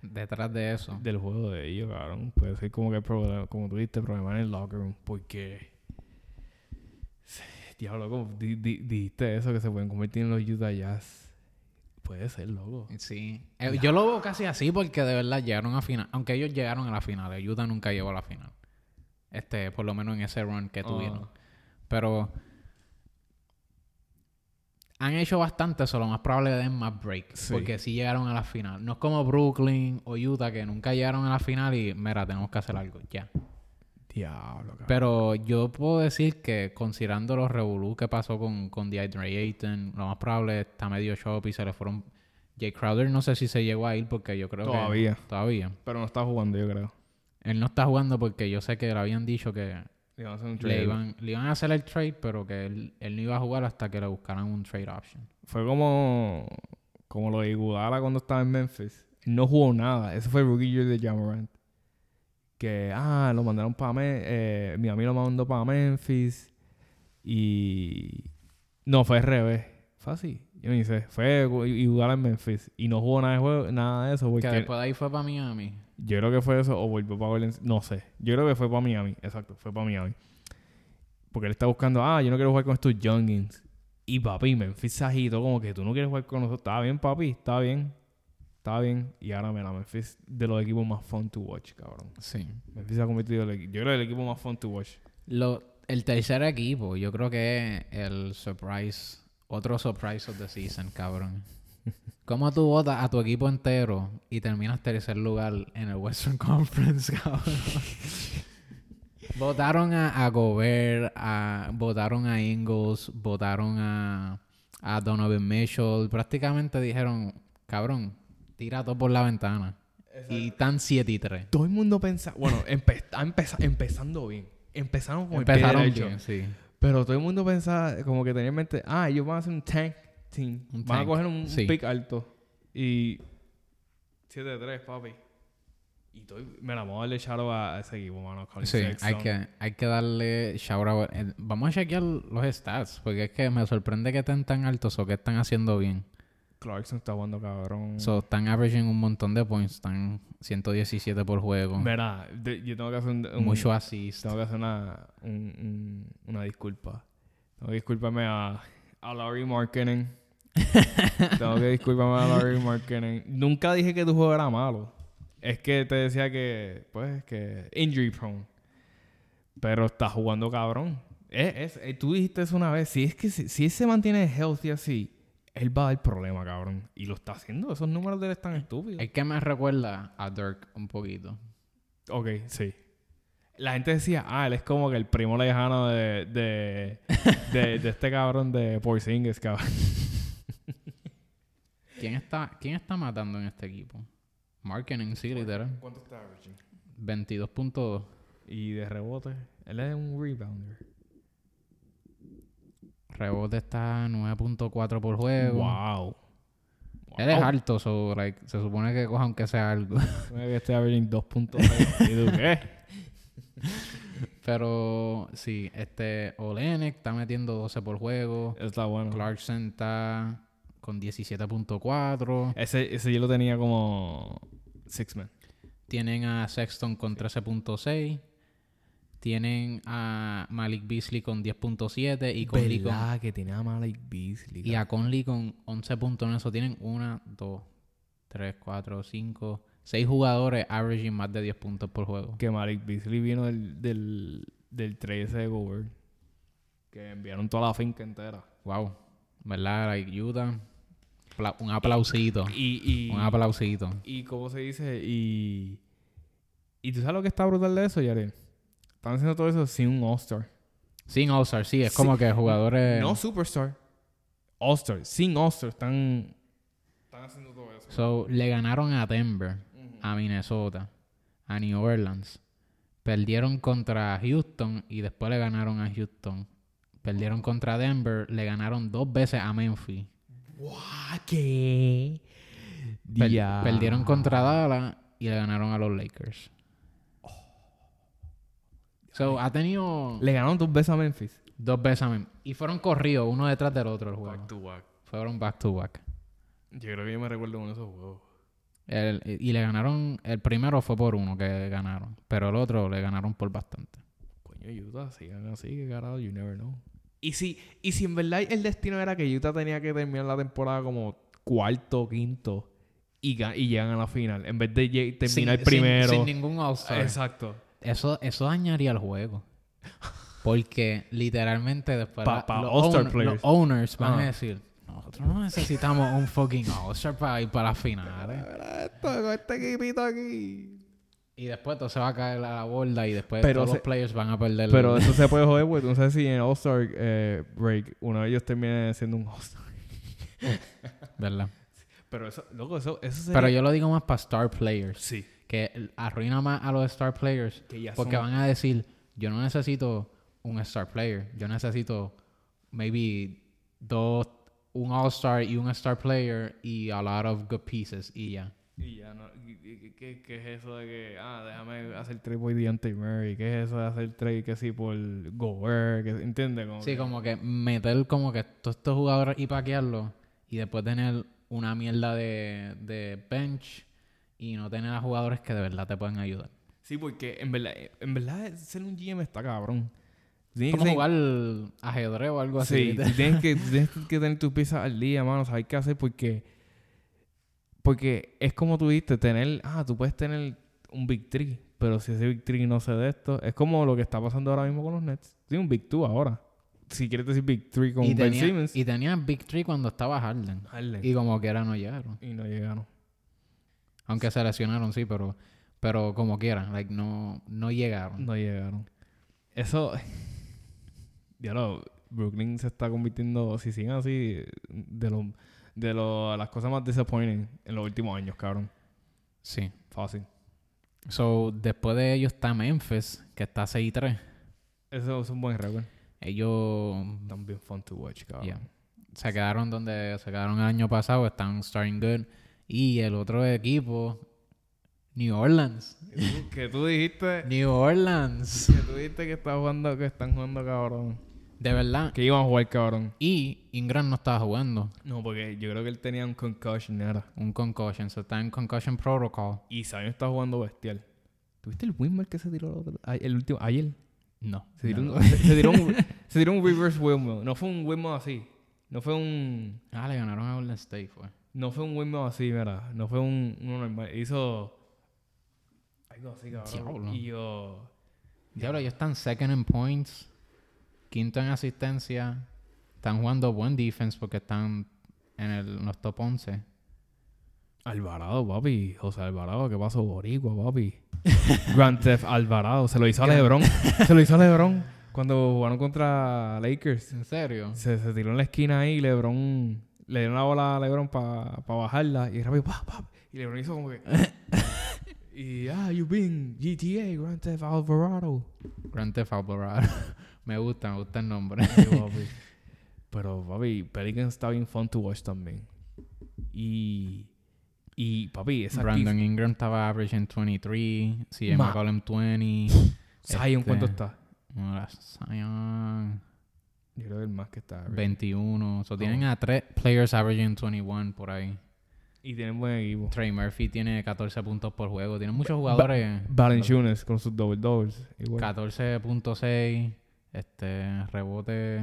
Detrás de eso. del juego de ellos, cabrón. Puede ser como que problema, como tú dijiste, problema en el locker room. Porque. Diablo, como di- di- dijiste eso, que se pueden convertir en los Utah Jazz. Puede ser, loco. Sí. Eh, yo lo veo casi así porque de verdad llegaron a final. Aunque ellos llegaron a la final. el Utah nunca llegó a la final. Este, por lo menos en ese run que tuvieron. Ah. Pero han hecho bastante, eso lo más probable den más break. Sí. Porque sí llegaron a la final. No es como Brooklyn o Utah que nunca llegaron a la final y mira, tenemos que hacer algo. Ya. Diablo, cabrón. Pero yo puedo decir que considerando los revolú que pasó con, con DeAndre Ayton, lo más probable está medio shop y se le fueron. Jay Crowder no sé si se llegó a ir porque yo creo Todavía. que. Todavía. Pero no está jugando, yo creo. Él no está jugando porque yo sé que le habían dicho que Le van a hacer un le iban, le iban a hacer el trade, pero que él, él no iba a jugar hasta que le buscaran un trade option. Fue como, como lo de Iguodala cuando estaba en Memphis. Él no jugó nada. Ese fue el rookie year de Jamorant. Que, ah, lo mandaron para Memphis. Eh, mi amigo lo mandó para Memphis. Y... No, fue al revés. Fue así. Yo ni sé. Fue Iguodala en Memphis. Y no jugó nada de, juego, nada de eso. Porque Que después de ahí fue para Miami. Yo creo que fue eso. O volvió para Golden No sé. Yo creo que fue para Miami. Exacto. Fue para Miami. Porque él está buscando... Ah, yo no quiero jugar con estos youngins. Y papi, Memphis se agitó como que tú no quieres jugar con nosotros. Está bien, papi, está bien. Está bien. Y ahora, mira, Memphis de los equipos más fun to watch, cabrón. Sí. Memphis se ha convertido en el, yo creo el equipo más fun to watch. Lo, el tercer equipo, yo creo que es el surprise, otro surprise of the season, cabrón. ¿Cómo tú votas a tu equipo entero y terminas tercer lugar en el Western Conference, cabrón? votaron a, a Gobert, a, votaron a Ingles, votaron a, a Donovan Mitchell. Prácticamente dijeron, cabrón, tira todo por la ventana. Y tan 7 y 3. Todo el mundo pensa... Bueno, empe- empeza- empezando bien. Empezaron con el pie Empezaron derecho. bien, sí. Pero todo el mundo pensaba como que tenía en mente... Ah, ellos van a hacer un tank team. Un van tank, a coger un, sí. pick alto. Y... 7-3, papi. Y estoy, me la vamos a darle shout out a, ese equipo, mano. Colin Sí, hay que, hay que darle shout out. Eh, Vamos a chequear los stats, porque es que me sorprende que estén tan altos o que están haciendo bien. Clarkson está jugando cabrón. So, están averaging un montón de points, están 117 por juego, Mira, de- yo tengo que hacer un, un- mucho assist. tengo que hacer una, un- un- una disculpa. Tengo que disculparme a, a Larry Markkinen. tengo que disculparme a Larry Markkinen. Nunca dije que tu juego era malo. Es que te decía que, pues, que injury prone. Pero está jugando cabrón. Es, es- eh, tú dijiste eso una vez. Si es que si, si él se mantiene healthy así, él va a dar problema, cabrón. Y lo está haciendo. Esos números de él están estúpidos. Es que me recuerda a Dirk un poquito. Ok, sí. La gente decía, ah, él es como que el primo lejano de, de, de, de este cabrón de Porzingis, cabrón. ¿Quién está, ¿Quién está matando en este equipo? Marketing, sí, literal. ¿Cuánto está averaging? 22.2. Y de rebote, él es un rebounder. Rebote está 9.4 por juego. Wow. Él es alto, so, like, se supone que coja aunque sea algo. Que este averaging 2.6. ¿Y tú qué? Pero sí, este Olenek está metiendo 12 por juego. Está bueno. Clarkson está con 17.4. Ese, ese yo lo tenía como six man. Tienen a Sexton con 13.6. Tienen a Malik Beasley con 10.7 y Conley con, ¿Verdad que tenía a Malik Beasley? y a Conley con 11.9. Eso tienen 1, 2, 3, 4, 5, 6 jugadores averaging más de 10 puntos por juego. que Malik Beasley vino del, del, del 13 de Gobert. Que enviaron toda la finca entera. Wow. ¿Verdad? Like Utah. Un aplausito. Y, y, Un aplausito. y ¿cómo se dice? Y, y tú sabes lo que está brutal de eso, Yare. Están haciendo todo eso sin un All-Star. Sin All-Star, sí. Es Sí. como que jugadores... No Superstar. All-Star. Sin All-Star. Están, están haciendo todo eso. So, le ganaron a Denver, a Minnesota, a New Orleans. Perdieron contra Houston y después le ganaron a Houston. perdieron contra Denver, le ganaron dos veces a Memphis. Guau, ¿Qué? Per-. Perdieron contra Dallas y le ganaron a los Lakers. So, ha tenido Le ganaron dos veces a Memphis. dos veces a Memphis. Y fueron corridos uno detrás del otro el juego. Back to back. Fueron back to back. Yo creo que yo me recuerdo uno de esos juegos. El- y le ganaron, el primero fue por uno que ganaron, pero el otro le ganaron por bastante. Coño, Utah, sigan así, que carajo, you never know. Y si, y si en verdad el destino era que Utah tenía que terminar la temporada como cuarto, quinto y, ga- y llegan a la final, en vez de terminar Sin- primero. Sin, sin ningún All-Star. Exacto. Eso, eso dañaría el juego. Porque literalmente después Pa- la- pa los, players. los owners van Ah. a decir, nosotros no necesitamos un fucking All-Star para ir para las finales. Mira esto, con este equipito aquí. Y después todo se va a caer a la borda y después Pero todos se- los players van a perder. Pero eso se puede joder, porque no sé si en All-Star eh, Break uno de ellos termine siendo un All-Star. ¿Verdad? Pero eso, loco, eso, eso sería... Pero yo lo digo más para star players. Sí. Que arruina más a los star players. Que ya Porque son- van a decir, yo no necesito un star player. Yo necesito maybe dos, un all-star y un star player y a lot of good pieces y ya. Y ya no. ¿Qué, qué es eso de que, ah, déjame hacer trade por Deontay Murray? ¿Qué es eso de hacer trade que sí por Gobert? ¿Qué- ¿Entiendes? Como Sí, que- como que meter como que todos estos jugadores y paquearlos y después tener una mierda de, de bench y no tener a jugadores que de verdad te pueden ayudar. Sí, porque en verdad, en verdad ser un GM está cabrón. Tienes Como que- jugar ajedrez o algo así. Sí, tienes que, tienes que tener tus piezas al día, mano. Sabes qué hacer porque... Porque es como tú dijiste, tener... Ah, tú puedes tener un Big Three. Pero si ese Big Three no se de esto... Es como lo que está pasando ahora mismo con los Nets. Tiene un Big Two ahora. Si quieres decir Big Three con y, Ben tenía, Simmons. y tenía Big Three cuando estaba Harden. Harden. Y como quiera no llegaron. Y no llegaron. Aunque se lesionaron, sí, pero, pero como quiera, like, no, no llegaron. No llegaron. Eso. Ya lo. Brooklyn se está convirtiendo, si siguen así, de lo, de lo, las cosas más disappointing en los últimos años, cabrón. Sí. Fácil. So, después de ellos está Memphis, que está 6-3. Eso es un buen récord. Ellos También fun to watch, cabrón. yeah, se quedaron donde se quedaron el año pasado, están starting good. Y el otro equipo, New Orleans. Que tú- dijiste. New Orleans. Que tú dijiste que está jugando, que están jugando, cabrón. De verdad. Que iban a jugar, cabrón. Y Ingram no estaba jugando. No, porque yo creo que él tenía un concussion, era. Un concussion. So, está en concussion protocol. Y Zion está jugando bestial. ¿Tuviste el windmill que se tiró el, otro- el último, ayer? No. Se tiró, no. un, se, se tiró un, se tiró un reverse windmill. No fue un windmill así. No fue un... Ah, le ganaron a Golden State, fue. No fue un windmill así, mira. No fue un... Uno normal. Hizo... Algo así, cabrón. Diablo. Y yo... Diablo, ellos están second in points, quinto en asistencia. Están jugando buen defense porque están en el, los top 11. Alvarado, papi. José Alvarado, ¿qué pasó? Boricua, papi. Grand Theft Alvarado. Se lo hizo a LeBron. se lo hizo a LeBron cuando jugaron contra Lakers. ¿En serio? Se, se tiró en la esquina ahí y LeBron... Le dio una bola a LeBron para bajarla y rápido, pa, pa, y LeBron hizo como que... y, ah, you been GTA, Grand Theft Alvarado. Grand Theft Alvarado. me gusta, me gusta el nombre. Pero, papi, Pelicans está bien fun to watch también. Y... Y, papi, esa Brandon Ingram estaba averaging 23. CJ McCollum 20. Zion, ¿cuánto Este- está? Ahora Zion Yo creo que el más que está. 21. So, Oh. tienen a tres players averaging 21 por ahí. Y tienen buen equipo. Trey Murphy tiene 14 puntos por juego. Tienen muchos jugadores. Valanciunas con sus double doubles. Igual. 14.6. Este rebote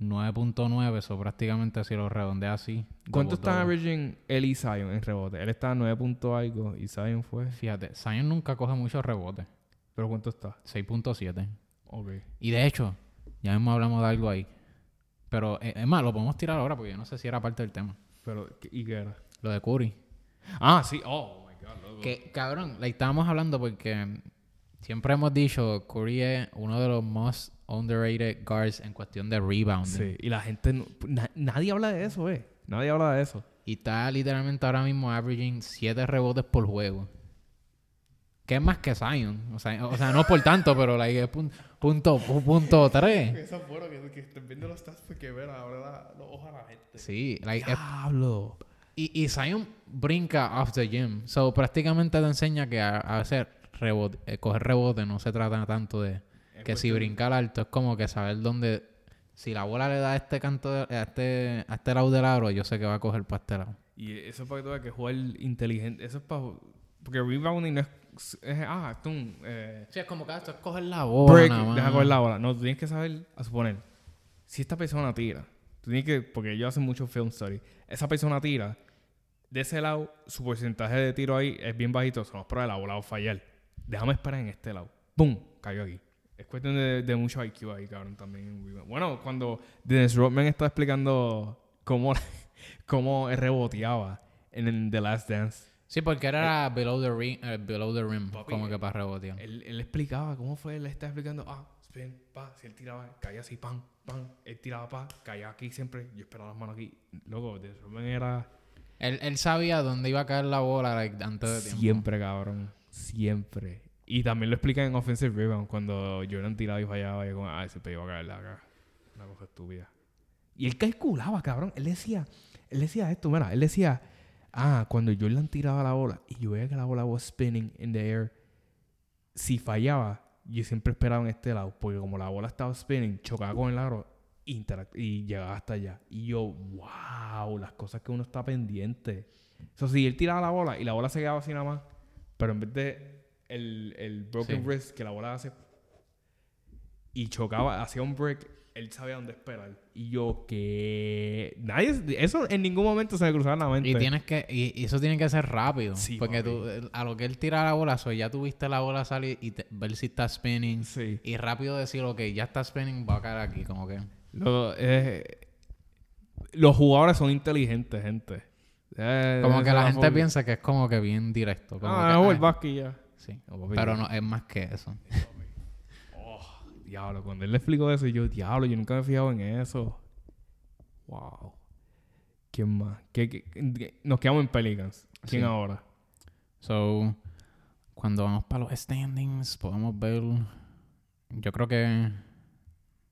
9.9. Eso prácticamente si lo redondea así. ¿Cuánto double. averaging él y Zion en rebote? Él está a 9 puntos algo y Zion fue. Fíjate, Zion nunca coge muchos rebotes. ¿Pero cuánto está? 6.7. Ok. Y de hecho, ya mismo hablamos de algo ahí. Pero eh, es más, lo podemos tirar ahora porque yo no sé si era parte del tema. Pero, ¿qué- ¿y qué era? Lo de Curry. Ah, sí. Oh, my God, loco. Que, cabrón, like, estábamos hablando porque siempre hemos dicho Curry es uno de los most underrated guards en cuestión de rebounding. Sí, y la gente... no- na- nadie habla de eso, eh. Nadie habla de eso. Y está literalmente ahora mismo averaging 7 rebotes por juego. Que es más que Zion. O sea, o sea no por tanto, pero like, es pun- punto, pu- punto 3. Eso es bueno que, que estén viendo los stats porque ver ahora los ojos a la gente. Sí, like, es-. Y, y Zion brinca off the gym. So, prácticamente te enseña que a, a rebote, eh, coger rebote no se trata tanto de que si brincar alto es como que saber dónde. Si la bola le da a este canto, de- a este, a este lado del aro, yo sé que va a coger para este lado. Y eso es para que tú veas que jugar inteligente. Eso es para. Porque rebounding no es. es- ah, tú. Eh, Sí, es como que esto es coger la bola. break, nada más. deja coger la bola. No, tú tienes que saber, a suponer, si esta persona tira, tú tienes que, porque yo hace mucho film study, esa persona tira, de ese lado, su porcentaje de tiro ahí es bien bajito, son las pruebas la bola va a fallar. Déjame esperar en este lado. ¡Pum! Cayó aquí. Es cuestión de, de mucho IQ ahí, cabrón, también. Bueno, cuando Dennis Rodman estaba explicando cómo, cómo reboteaba en The Last Dance, Sí, porque era below the rim, eh, below the rim Papi, como que para rebotear. Él, él explicaba cómo fue, él estaba explicando, ah, spin, pa, si él tiraba, caía así, pam, pam, él tiraba, pa, caía aquí siempre, yo esperaba las manos aquí. Luego, de Roman era Él, él sabía dónde iba a caer la bola antes de tiempo. siempre, cabrón, siempre. Y también lo explica en Offensive Rebound, cuando Jordan tiraba y fallaba, y como, ah, ese te iba a caer la cara. Una cosa estúpida. Y él calculaba, cabrón, él decía, él decía esto, mira, él decía, ah, cuando Jordan tiraba la bola y yo veía que la bola was spinning in the air, si fallaba, yo siempre esperaba en este lado, porque como la bola estaba spinning, chocaba con el aro interact y llegaba hasta allá. Y yo, wow, las cosas que uno está pendiente. Eso sí, él tiraba la bola y la bola se quedaba así nada más, pero en vez de el, el broken Sí. wrist que la bola hace y chocaba, hacía un break, él sabía dónde esperar. Y yo, que nadie, eso en ningún momento se me cruzaba en la mente. Y tienes que, y, eso tiene que ser rápido. Sí, porque tú, eh, a lo que él tira la bola, so, ya tuviste la bola salir y te- ver si está spinning. Sí. Y rápido decir, ok, ya está spinning, va a caer aquí, como que. Lo- eh, los jugadores son inteligentes, gente. Eh, Como que la gente piensa que es como que bien directo. Como Ah, que, el ah, ya. sí. No, Pero no, es más que eso. Diablo, cuando él le explicó eso, yo, diablo, yo nunca me he fijado en eso. Wow. ¿Quién más? ¿Qué, qué- qué- Nos quedamos en Pelicans. ¿Quién Sí. ahora? So, cuando vamos para los standings, podemos ver. Yo creo que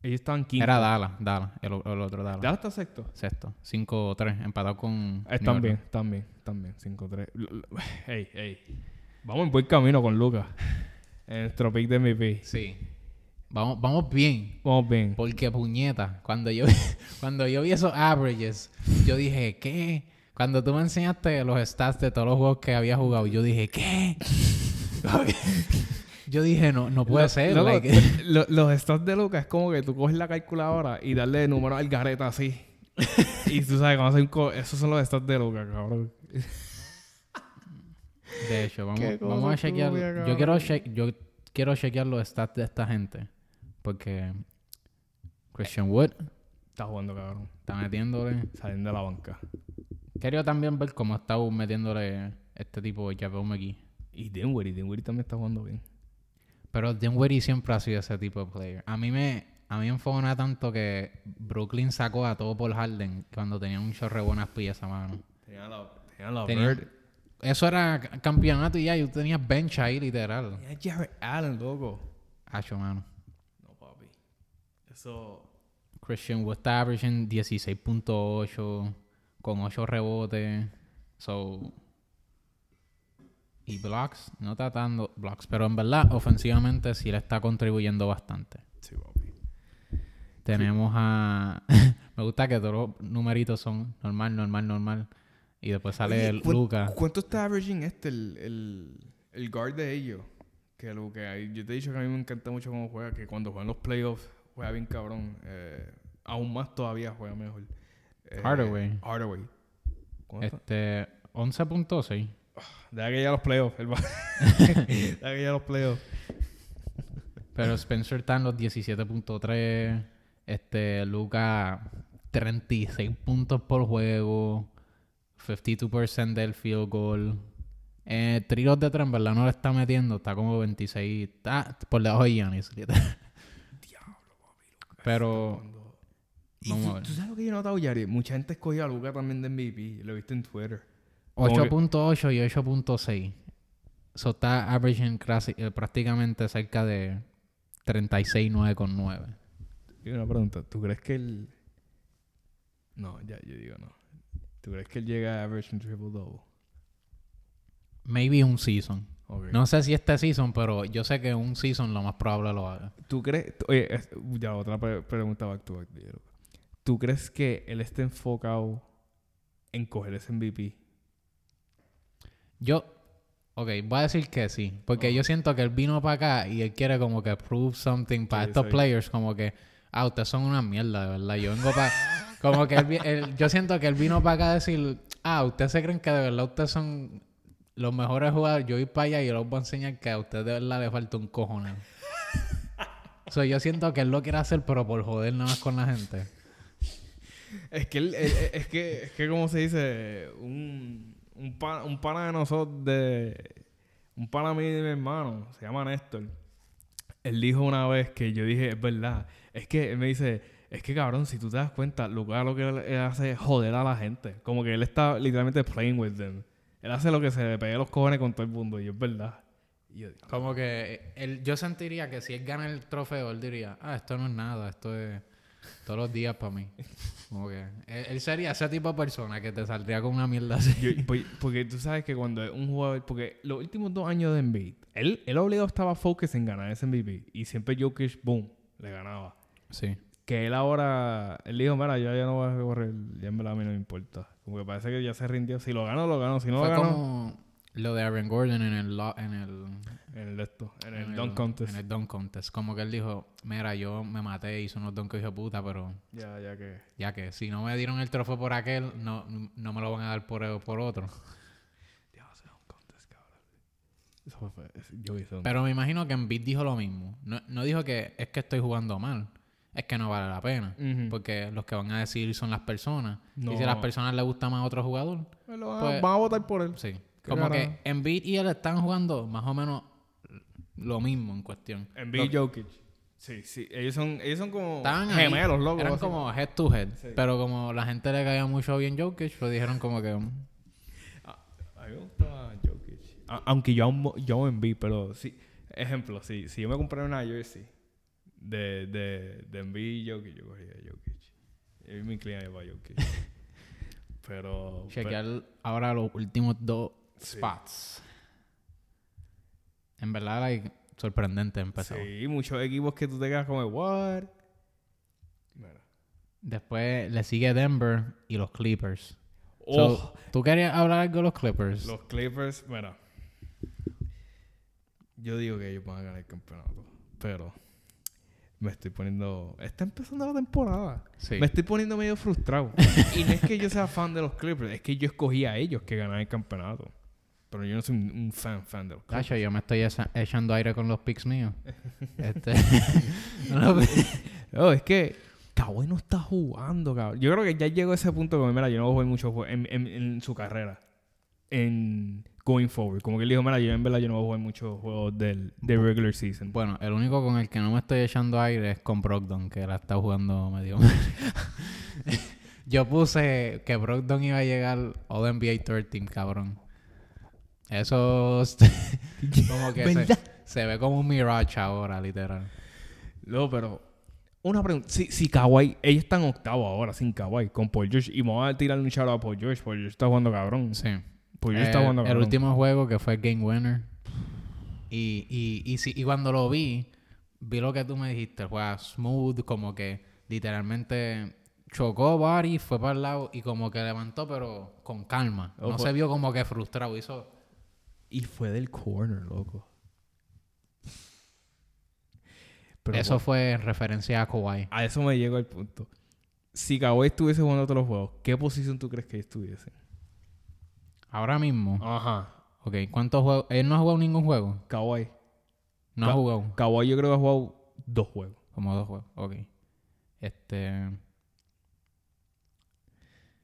Ellos estaban quinto. era Dallas, Dallas, el, el otro Dallas. ¿Dallas está sexto? Sexto, 5-3, empatado con. Están bien, están bien, están bien. 5-3. L- l- Ey, ey. Vamos en buen camino con Lucas. En nuestro pick de MVP. Sí. Vamos, vamos bien. Vamos bien. Porque puñeta, cuando yo, cuando yo vi esos averages, yo dije, ¿qué? Cuando tú me enseñaste los stats de todos los juegos que había jugado, yo dije, ¿qué? yo dije, no, no puede Lo- ser. like- lo- los stats de Lucas es como que tú coges la calculadora y darle números al gareta así. y tú sabes, cuando hacen co- esos son los stats de Lucas, cabrón. de hecho, vamos, vamos a chequear. Yo quiero, che- yo quiero chequear los stats de esta gente. Porque Christian Wood Está jugando, cabrón. está metiéndole. Saliendo de la banca. Quería también ver cómo está metiéndole este tipo de Javel McGee. Y Dinwiddie, Dinwiddie también está jugando bien. Pero Dinwiddie siempre ha sido ese tipo de player. A mí me, a mí me enfogona tanto que Brooklyn sacó a todo por Harden cuando tenían un chorre de buenas piezas, mano. Tenían la, tenían la Tenía- Bird. Eso era campeonato y ya, y tú tenías bench ahí, literal. Tenía Jared Allen, loco. Hacho, mano. No, papi. Eso... Christian Wood está averaging 16.8 con 8 rebotes. So. Y blocks, no está dando blocks, pero en verdad, ofensivamente sí le está contribuyendo bastante. Sí, papi. Tenemos a. Me gusta que todos los numeritos son normal, normal, normal. Y después sale Oye, el ¿cuán- Luca. ¿Cuánto está averaging este, el, el, el guard de ellos? Que lo que hay. Yo te he dicho que a mí me encanta mucho cómo juega, que cuando juegan los playoffs juega bien cabrón. Eh, aún más todavía juega mejor. Eh, Hardaway. Hardaway. ¿Cuánto? Este. 11.6. Deja que llegue a los playoffs. Deja que llegue a los playoffs. Pero Spencer está en los 17.3. Este. Luca. 36 puntos por juego. 52% del field goal. Eh, tiros de tres, en verdad no le está metiendo. Está como 26. Está por debajo de Giannis. literal. Pero. Cuando- Y Vamos a tú, ver. tú sabes lo que yo he notado, Yari. Mucha gente escogió a Luca también de MVP. Lo he visto en Twitter. Como que- 8.8 y 8.6. So está averaging eh, prácticamente cerca de 36.9,9. Y una pregunta, ¿tú crees que él... No, ya, yo digo no. ¿Tú crees que él llega a average en triple double? Maybe un season. No sé si este season, pero yo sé que un season lo más probable lo haga. ¿Tú crees... Oye, es- ya otra pre- pregunta back to back. ¿Tú crees que él esté enfocado en coger ese MVP? Yo, ok, voy a decir que sí. Porque yo siento que él vino para acá y él quiere como que prove something para Sí, estos players. Como que, ah, ustedes son una mierda, de verdad. Yo vengo para... como que él, él- yo siento que él vino para acá a decir, ah, ustedes se creen que de verdad ustedes son los mejores jugadores. Yo voy para allá y yo les voy a enseñar que a ustedes de verdad le falta un cojonado. so, yo siento que él lo quiere hacer, pero por joder nada más con la gente. Es que él, él- es que, es que como se dice, un, un, pa- un pana de nosotros, de, un pana mío de mi hermano, se llama Néstor. Él dijo una vez que yo dije, es verdad, es que él me dice, es que cabrón, si tú te das cuenta, que- lo que él, él hace es joder a la gente. Como que él está literalmente playing with them. Él hace lo que se le pegue los cojones con todo el mundo, y es verdad. Y yo, Como que él, yo sentiría que si él gana el trofeo, él diría, ah, esto no es nada, esto es todos los días para mí. Como que él, sería ese tipo de persona que te saldría con una mierda así. Yo- por- porque tú sabes que cuando es un jugador, porque los últimos dos años de Embiid, él, él obligado estaba focus en ganar ese MVP y siempre Jokic, boom, le ganaba. Sí. Que él ahora, él dijo, mira, yo ya no voy a correr, ya en verdad a mí no me importa. Como que parece que ya se rindió. Si lo gano, lo gano. Si no Fue lo gano, como lo de Aaron Gordon en el, en el, en el esto, en el, en dunk contest. En el dunk contest. Como que él dijo, mira, yo me maté, hice unos dunk hijo de puta, pero Ya, ya que. ya que si no me dieron el trofeo por aquel, no, no me lo van a dar por, por otro. Dios, dunk contest, cabrón. Eso fue, yo hice un Pero me imagino que Embiid dijo lo mismo. No, no dijo que es que estoy jugando mal. Es que no vale la pena. Porque los que van a decidir son las personas. Y si a las personas les gusta más otro jugador, Pues van, a- votar por él. sí. Como carajo. que Embiid y él están jugando más o menos lo mismo en cuestión. Embiid Lo- Jokic. Sí, sí. Ellos son, ellos son como Estaban gemelos, locos. Eran así. como head to head. Sí. Pero como la gente le caía mucho bien Jokic, pues dijeron como que... mm, A mí me gustaba Jokic. A- aunque yo amo, yo amo Embiid, pero sí. Ejemplo, sí, si yo me compré una jersey de, de, de Embiid y Jokic, yo cogía Jokic. Y me inclinaría para Jokic. pero... chequear ahora los últimos dos Sí. spots. En verdad, like, sorprendente empezó. sí, muchos equipos que tú te quedas como, what? Mira. Después le sigue Denver y los Clippers. Oh, So, ¿Tú querías hablar algo de los Clippers? los Clippers, mira. Yo digo que ellos van a ganar el campeonato. Pero me estoy poniendo... Está empezando la temporada. Sí. Me estoy poniendo medio frustrado. y no es que yo sea fan de los Clippers, es que yo escogí a ellos que ganaran el campeonato. Pero yo no soy un un fan fan de los Clippers. Tacho, yo me estoy echa- echando aire con los picks míos. este... no, Oh, es que Kawhi no está jugando, cabrón. Yo creo que ya llegó a ese punto como, mira, yo no voy a jugar mucho juego en, en, en su carrera. En going forward. Como que él dijo, mira, yo en verdad yo no voy a jugar muchos juegos del, de regular season. bueno, el único con el que no me estoy echando aire es con Brogdon, que la está jugando medio mal. Yo puse que Brogdon iba a llegar All NBA 13, cabrón. Eso como que se, ve como un mirage ahora, literal. No, pero una pregunta. Si, si Kawhi, ellos están octavo ahora sin Kawhi, con Paul George. Y me voy a tirar un shout a Paul George. Paul George está jugando cabrón. Sí. Paul George Eh, está jugando el cabrón. último juego que fue el Game Winner. Y, y, y, si- y cuando lo vi, vi lo que tú me dijiste. Juega smooth, como que literalmente chocó body, fue para el lado y como que levantó, pero con calma. No Ojo. se vio como que frustrado. Hizo. Y fue del corner, loco. Pero Eso bueno, fue en referencia a Kawhi. a eso me llegó el punto. Si Kawhi estuviese jugando otros juegos, ¿qué posición tú crees que estuviese? Ahora mismo. Ajá. Ok, ¿cuántos juegos? Él no ha jugado ningún juego. Kawhi. No ha jugado. Kawhi yo creo que ha jugado dos juegos. Como dos juegos. Ok. Este.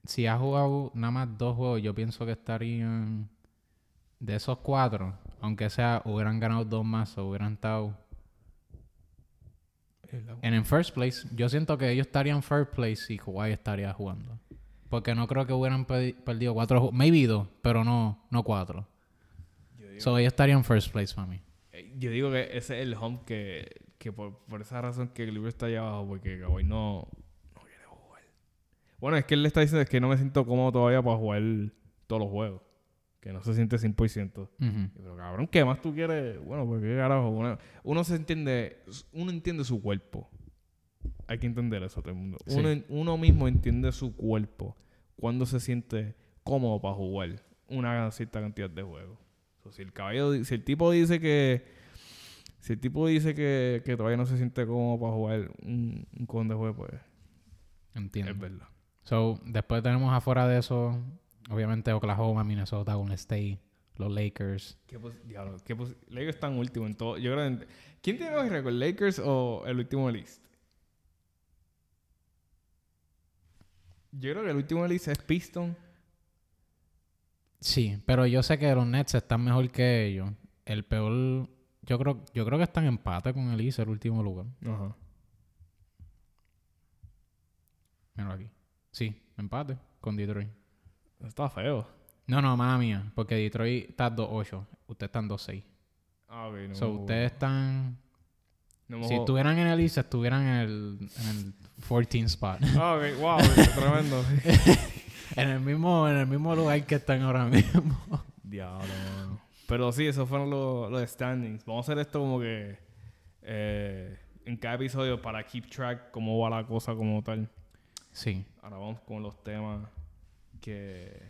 Si ha jugado nada más dos juegos, yo pienso que estarían. De esos cuatro, aunque sea, hubieran ganado dos más o hubieran estado. En el first place, yo siento que ellos estarían first place y Kawhi estaría jugando. Porque no creo que hubieran perdido cuatro juegos. Maybe dos, pero no, no cuatro. Yo So, ellos estarían first place para mí. Eh, Yo digo que ese es el hump que, que por, por esa razón que el libro está allá abajo, porque Kawhi no, no quiere jugar. Bueno, es que él le está diciendo es que no me siento cómodo todavía para jugar todos los juegos. Que no se siente 100%. Ujú. Pero cabrón, ¿qué más tú quieres? Bueno, pues qué carajo. Uno, uno se entiende, uno entiende su cuerpo. Hay que entender eso todo el mundo. Sí. Uno, uno mismo entiende su cuerpo cuando se siente cómodo para jugar una cierta cantidad de juegos. So, si el caballo, si el tipo dice que, si el tipo dice que, que todavía no se siente cómodo para jugar un, un con de juego, pues Entiendo. es verdad. So, después tenemos afuera de eso, obviamente Oklahoma, Minnesota, Golden State, los Lakers. ¿Qué diablo, qué Lakers están último en todo. Yo creo que- ¿Quién tiene más récord, Lakers o el último East? Yo creo que el último East es Piston. Sí, pero yo sé que los Nets están mejor que ellos. El peor, yo creo, yo creo que están en empate con el East, el último lugar. Ajá. Mira aquí. Sí, empate con Detroit. Está feo. No, no, mala mía, porque Detroit está 2-8, ustedes están 2-6. Ah, ok. No so, ustedes están... no Si estuvieran en el East, estuvieran en el, en el 14 spot. Ah, ok. Wow, tremendo. en, el mismo, en el mismo lugar que están ahora mismo. Diablo, mano. Pero sí, esos fueron los, los standings. Vamos a hacer esto como que eh, en cada episodio para keep track cómo va la cosa como tal. Sí. Ahora vamos con los temas que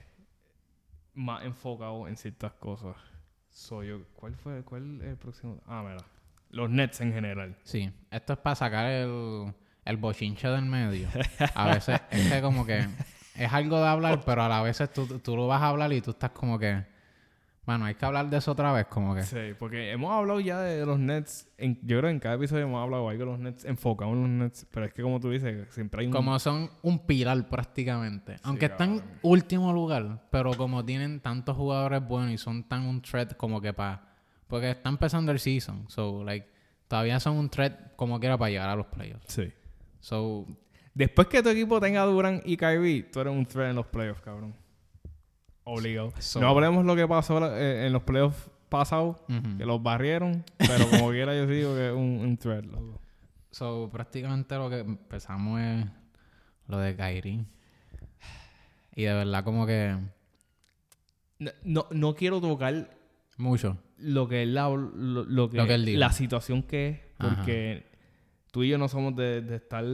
más enfocados en ciertas cosas. Soy yo. ¿Cuál fue? ¿Cuál el próximo? Ah, mira. Los Nets en general. Sí, esto es para sacar el, el bochinche del medio. A veces es que como que es algo de hablar, pero a la vez tú, tú lo vas a hablar y tú estás como que, bueno, hay que hablar de eso otra vez, como que. Sí, porque hemos hablado ya de los Nets. En, yo creo que en cada episodio hemos hablado algo de los Nets, enfocado en los Nets. Pero es que, como tú dices, siempre hay un. Como son un pilar prácticamente. Aunque están último lugar, pero como tienen tantos jugadores buenos y son tan un threat como que para... Porque está empezando el season. So, like, todavía son un threat como quiera para llegar a los playoffs. Sí. So, Después que tu equipo tenga Durant y Kyrie, tú eres un threat en los playoffs, cabrón. Obligado. So- no hablemos lo que pasó eh, en los playoffs pasados, que los barrieron, pero como quiera yo digo que es un, un threat, loco. So, prácticamente lo que empezamos es lo de Kyrie. Y de verdad como que No, no, no quiero tocar mucho. lo que él, habl- lo, lo que, Lo que él diga. la situación que es, Ajá. porque tú y yo no somos de, de estar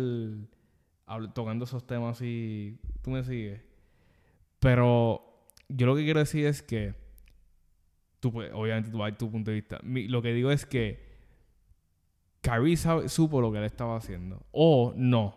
tocando esos temas y tú me sigues. Pero yo lo que quiero decir es que tú, obviamente tú vas a tu punto de vista. Mi- lo que digo es que Kyrie sabe- supo lo que él estaba haciendo. O no.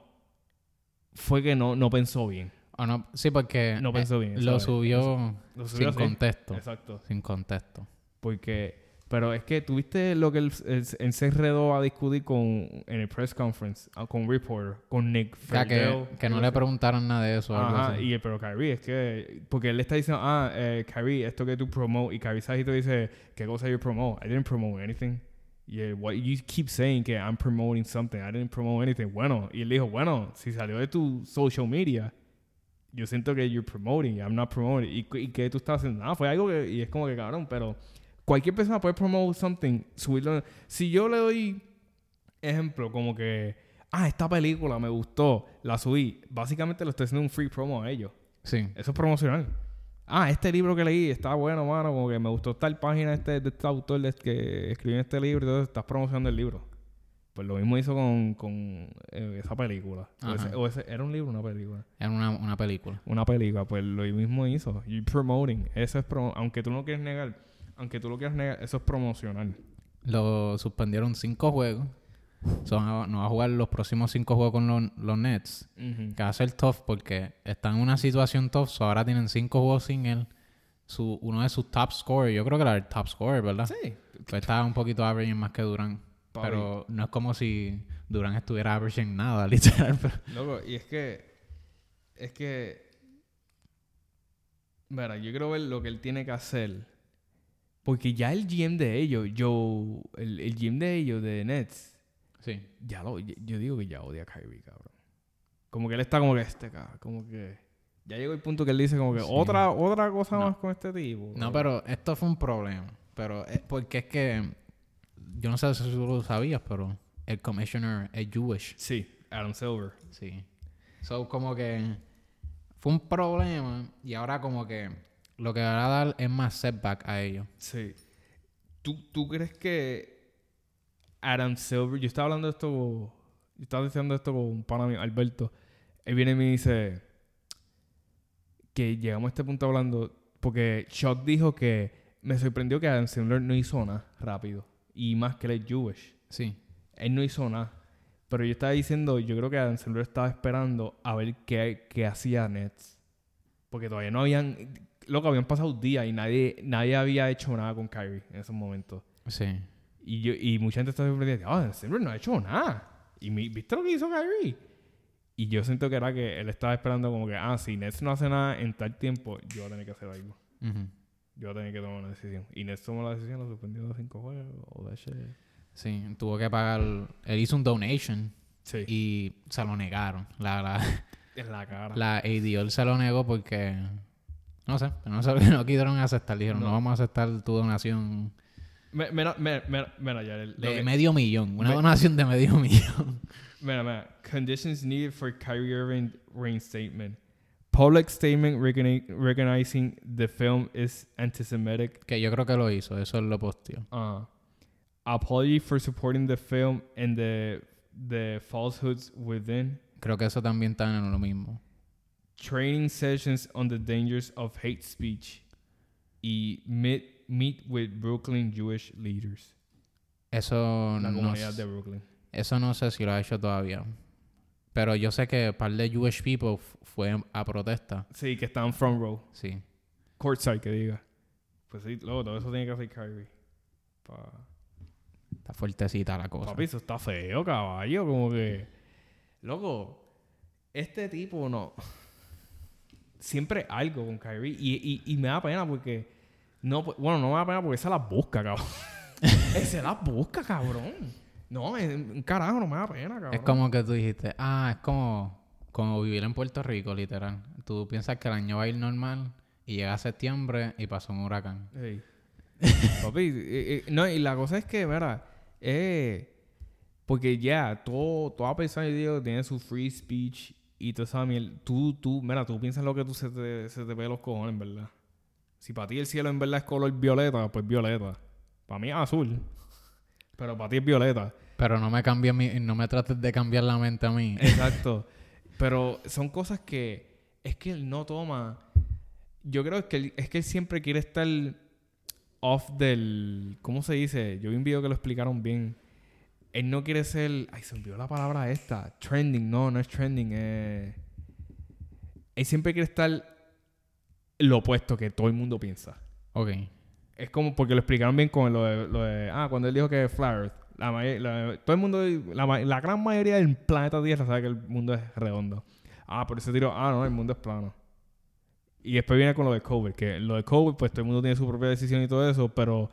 Fue que no, no pensó bien. O no, sí, porque No eh, pensó bien. lo subió Lo sin así. contexto. Exacto. Sin contexto. Porque, pero es que tuviste lo que él, él- él se enredó a discutir con, en el press conference, ah, con Reporter, con Nick sea, que, Friedel, que no le preguntaron nada de eso. o algo Ajá, así. y, pero Kyrie, es que, porque él le está diciendo, ah, eh, Kyrie, esto que tú promote, y Kyrie Sajito dice, ¿qué cosa you promote? I didn't promote anything. Y él, what, you keep saying que I'm promoting something, I didn't promote anything. Bueno, y él dijo, bueno, si salió de tu social media, yo siento que you're promoting, I'm not promoting. ¿Y, y qué tú estás haciendo? Nada, fue algo que, y es como que cabrón, pero cualquier persona puede promote something, subirlo. Si yo le doy ejemplo, como que, ah, esta película me gustó, la subí, básicamente lo estoy haciendo un free promo a ellos. Sí. Eso es promocional. Ah, este libro que leí está bueno, mano, como que me gustó tal página de este, de este autor de- que escribió este libro, entonces estás promocionando el libro. Pues lo mismo hizo con, con eh, esa película. O ese- o ese- ¿Era un libro o una película? Era una, una película. Una película, pues lo mismo hizo. You promoting. Eso es promo aunque tú no quieres negar, aunque tú lo quieras negar, eso es promocional. Lo suspendieron cinco juegos. So, van a- no va a jugar los próximos cinco juegos con los, los Nets. Que va a ser tough porque están en una situación tough. So ahora tienen cinco juegos sin él. Su, uno de sus top scorers, yo creo que era el top scorer, ¿verdad? Sí. Pues estaba un poquito averaging más que Durán. Pero no es como si Durán estuviera averaging nada, literal. pero- Loco, y es que. Es que. Mira, yo quiero ver lo que él tiene que hacer. Porque ya el GM de ellos, yo. El, el GM de ellos, de Nets, Sí. ya lo. Yo digo que ya odia a Kyrie, cabrón. Como que él está como que este, cabrón. Como que. Ya llegó el punto que él dice como que Sí. otra, otra cosa No. más con este tipo. No, pero esto fue un problema. pero eh, porque es que yo no sé si tú lo sabías, pero el commissioner es Jewish. Sí, Adam Silver. Sí. So, como que fue un problema y ahora como que lo que va a dar es más setback a ellos. Sí. ¿Tú, ¿Tú crees que Adam Silver... Yo estaba hablando de esto... Yo estaba diciendo esto con un pana mío, Alberto. Él viene y me dice que llegamos a este punto hablando... Porque Shock dijo que me sorprendió que Adam Silver no hizo nada rápido. Y más que él es Jewish. Sí. Él no hizo nada. Pero yo estaba diciendo, yo creo que Adam Silver estaba esperando a ver qué, qué hacía Nets. Porque todavía no habían... Loco, habían pasado días y nadie, nadie había hecho nada con Kyrie en esos momentos. Sí. Y, yo, y mucha gente estaba sorprendida. Ah, Adam Silver no ha hecho nada. ¿Y mi- viste lo que hizo Kyrie? Y yo siento que era que él estaba esperando como que, ah, si Nets no hace nada en tal tiempo, yo voy a tener que hacer algo. Ujú. Yo voy a tener que tomar una decisión. Y Nets tomó la decisión, lo suspendió de cinco juegos. O de shit. Sí, tuvo que pagar... Él hizo un donation Sí. y se lo negaron. La, la, en la cara. la ADL se lo negó porque... No sé, no, sé, no quisieron aceptar. Dijeron, no. No. vamos a aceptar tu donación Me- Mira, mira, mira, mira, ya, el- lo de que- medio millón. Una Me- donación de medio millón. mira, mira. Conditions needed for Kyrie Irving reinstatement. Public statement recogni- recognizing the film is anti-Semitic. que yo creo que lo hizo. Eso él lo posteó. Uh, apology for supporting the film and the the falsehoods within. Creo que eso también está en lo mismo. Training sessions on the dangers of hate speech. Y meet, meet with Brooklyn Jewish leaders. Eso La no, comunidad sé- de Brooklyn. eso no sé si lo ha hecho todavía. Pero yo sé que un par de Jewish people fue a protesta. Sí, que están front row. Sí. Courtside, que diga. Pues sí, luego todo eso tiene que hacer Kyrie. Pa- Está fuertecita la cosa. Papi, eso está feo, caballo. Como que. Loco, este tipo no. Siempre algo con Kyrie. Y, y, y me da pena porque. No, pu- bueno, no me da pena porque se las busca, cabrón. Se las busca, cabrón. No, en- carajo, no me da pena, cabrón. Es como que tú dijiste, ah, es como, como vivir en Puerto Rico, literal. Tú piensas que el año va a ir normal y llega septiembre y pasó un huracán. Ey. Papi, eh, eh, no, y la cosa es que, mira, eh, porque ya, todo, toda persona digo, tiene su free speech y toda esa miel. Tú, tú, mira, tú piensas lo que tú se te, se te ve los cojones, verdad. Si para ti el cielo en verdad es color violeta, pues violeta. Para mí es azul. Pero para ti es violeta. Pero no me cambies mi, no me trates de cambiar la mente a mí. Exacto. Pero son cosas que es que él no toma. Yo creo que él- es que él siempre quiere estar off del. ¿Cómo se dice? Yo vi un video que lo explicaron bien. Él no quiere ser. Ay, se olvidó la palabra esta. Trending. No, no es trending. eh. Él siempre quiere estar lo opuesto que todo el mundo piensa. Ok. Es como porque lo explicaron bien con lo de, lo de- ah, cuando él dijo que Flat Earth. La, la- todo el mundo, la, la gran mayoría del planeta Tierra sabe que el mundo es redondo. Ah, por ese tiro, ah, no, el mundo es plano. Y después viene con lo de COVID, que lo de COVID, pues todo el mundo tiene su propia decisión y todo eso, pero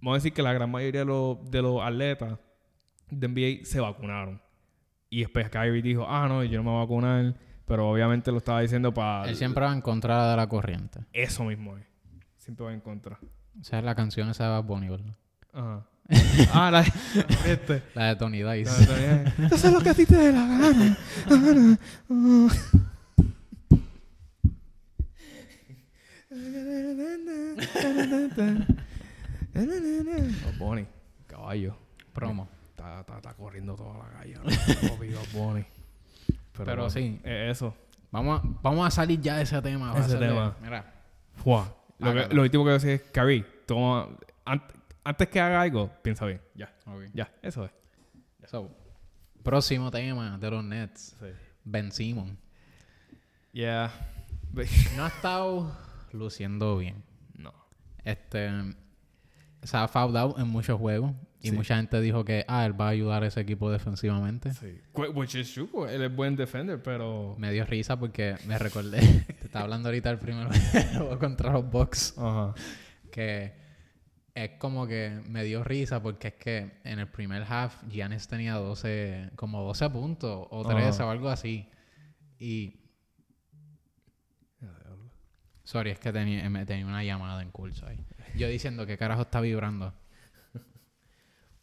vamos a decir que la gran mayoría de los, de los atletas de NBA se vacunaron. Y después Kyrie dijo, ah, no, yo no me voy a vacunar, pero obviamente lo estaba diciendo para... Él siempre va en contra de la corriente. Eso mismo es. Siempre va en contra. Esa es la canción esa de Bad Bunny, ¿verdad? Ajá. ah, la, este. La de Tony Dice. Eso es lo que a ti te dé la gana. Gana. Ah. Bad Bunny, caballo. Promo. Está, está, está corriendo toda la calle. Bunny. Pero bueno, sí. eh, eso. Vamos a, vamos a salir ya de ese tema. Ese a de- tema. Mira. Fua. Lo, que- lo último que voy a decir es, Carrie, toma... an- antes que haga algo, piensa bien. Ya, ya. Eso es. So, próximo tema de los Nets. Sí. Ben Simon. Yeah. No ha estado luciendo bien. no. Este se ha fouled out en muchos juegos y Sí. mucha gente dijo que ah, él va a ayudar a ese equipo defensivamente. Sí. Wh- Which is true, él es buen defender, pero... Me dio risa porque me recordé, te estaba hablando ahorita del primer juego contra los Bucks, Ajá. que es como que me dio risa porque es que en el primer half Giannis tenía 12, como 12 puntos o 13 Ajá. o algo así. Y Sorry, es que tenía, tenía una llamada en curso ahí. Yo diciendo que carajo está vibrando.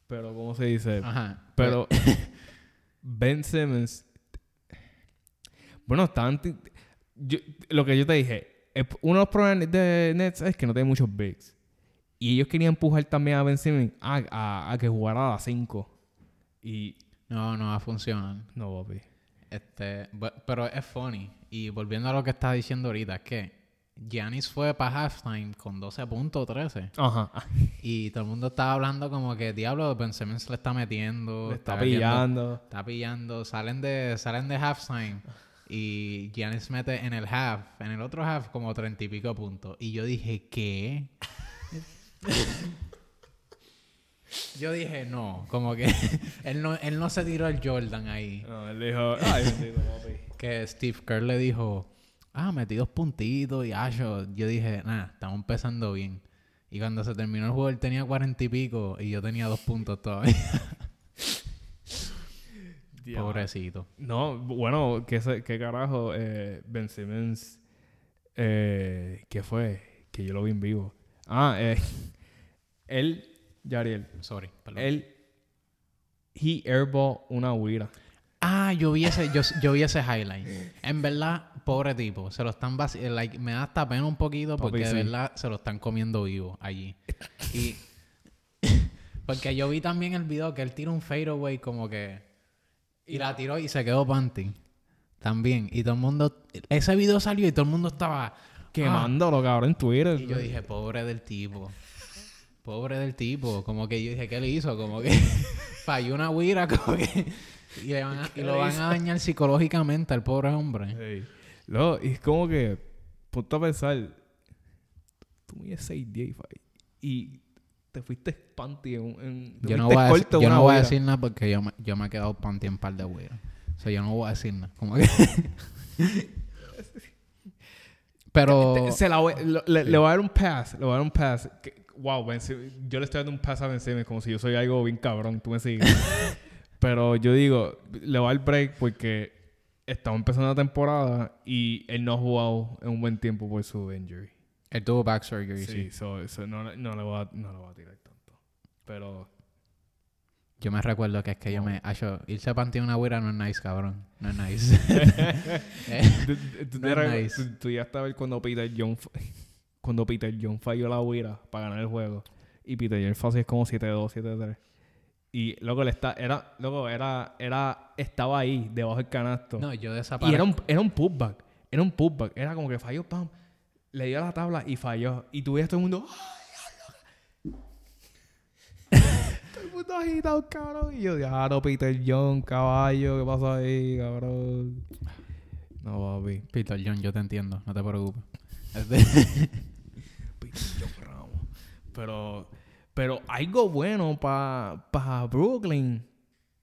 Pero, ¿cómo se dice? Ajá. Pero Ben Simmons. Bueno, yo- lo que yo te dije, uno de los problemas de Nets es que no tiene muchos bigs. Y ellos querían empujar también a Ben Simmons a, a- a que jugara a las 5. Y. No, no va a funcionar. No, papi. Este, pero es funny. Y volviendo a lo que estaba diciendo ahorita, es que Giannis fue para halftime con 12 puntos, 13. Ajá. Y todo el mundo estaba hablando como que, diablo, Ben Simmons le está metiendo. Le está pillando. Está pillando. Salen de, salen de halftime. Y Giannis mete en el half, en el otro half, como treinta y pico puntos. Y yo dije, ¿qué? yo dije, no. Como que él no, él no se tiró el Jordan ahí. No, él dijo. Ay, bendito, papi. Que Steve Kerr le dijo, ah, metí dos puntitos y ah, yo, yo dije, nada, estamos empezando bien. Y cuando se terminó el juego, él tenía cuarenta y pico y yo tenía dos puntos todavía. Pobrecito. No, bueno, ¿qué, qué carajo? Eh, ben Simmons, eh, ¿qué fue? Que yo lo vi en vivo. Ah, eh, él, Yariel, Sorry, perdón. él, he airball una huira. Ah, yo vi ese, yo, yo vi ese highlight. En verdad, pobre tipo. Se lo están like, me da hasta pena un poquito Papi, porque sí. de verdad se lo están comiendo vivo allí. Y porque yo vi también el video que él tira un fadeaway como que y la tiró y se quedó panty. También. Y todo el mundo ese video salió y todo el mundo estaba Quemándolo, cabrón, en Twitter. Ah. Y yo dije, pobre del tipo. Pobre del tipo. Como que yo dije, ¿qué le hizo? Como que falló una huira, como que. Y, le van a- y ¿Qué lo van a dañar psicológicamente al pobre hombre. Hey. No, es como que, ponte a pensar, tú mides 6 10 y te fuiste panty en un... En, Yo no voy a, decir, yo no voy a decir nada porque yo me, yo me he quedado panty en par de huiras. O sea, yo no voy a decir nada. Como que. Pero. Se la voy- le, le voy a dar un pass, le voy a dar un pass. Que- wow, Ben yo le estoy dando un pass a Ben Simmons como si yo soy algo bien cabrón, tú me sigues. Pero yo digo, le voy a dar break porque estamos empezando la temporada y él no ha jugado en un buen tiempo por su injury. Él tuvo back surgery, sí. Sí, so- so no, le- no, le voy a, no le voy a tirar tanto. Pero Yo me recuerdo que es que yo me. Acho, irse panty en una huira no es nice, cabrón. No es nice. Eh, tú, No es nice. tú- ya estabas cuando Peter John cuando Peter John falló la huira para ganar el juego y Peter John fácil es como 7-2, 7-3. Y luego le está era luego era era estaba ahí debajo del canasto. no, yo y desaparecí. era un era un putback, era un putback, era como que falló pam, le dio a la tabla y falló y tú veías todo el mundo ¡ay, diablo! todo el mundo agitado, cabrón. Y yo, claro, Peter John, caballo, ¿qué pasa ahí, cabrón? No, papi. Peter John, yo te entiendo, no te preocupes. Peter John Ramos. Pero, pero algo bueno para pa Brooklyn.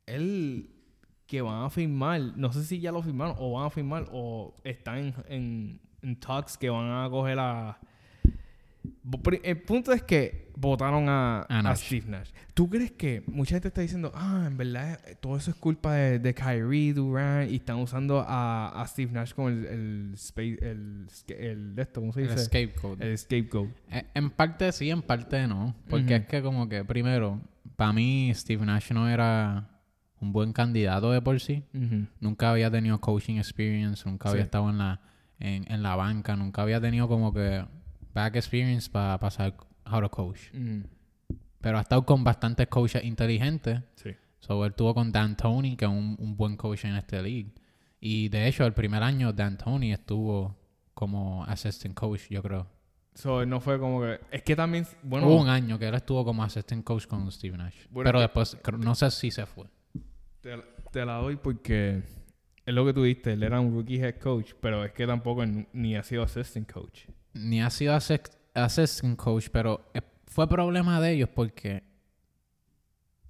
Él que van a firmar, no sé si ya lo firmaron o van a firmar o están en, en, en talks que van a coger a... El punto es que votaron a, A. Steve Nash. ¿Tú crees que mucha gente está diciendo, ah, en verdad eh, todo eso es culpa de, de Kyrie Durant y están usando a, a Steve Nash como el, el, space, el, el, esto, ¿cómo se el dice? scapegoat. El scapegoat. Eh, En parte sí, en parte no. Porque es que como que, primero, para mí Steve Nash no era un buen candidato de por sí. Nunca había tenido coaching experience, nunca había estado en la, en, en la banca, nunca había tenido como que back experience para pasar how to coach. Ujú. Pero ha estado con bastantes coaches inteligentes. Sí. So, él tuvo con Dan Tony, que es un, un buen coach en este league. Y de hecho, el primer año Dan Tony estuvo como assistant coach, yo creo. So, no fue como que... Es que también... Bueno... Hubo un año que él estuvo como assistant coach con Steve Nash. Bueno, pero que- después, no sé si se fue. Te, te la doy porque... Es lo que tú diste. Él era un rookie head coach. Pero es que tampoco ni ha sido assistant coach. Ni ha sido assistant coach, pero eh, fue problema de ellos porque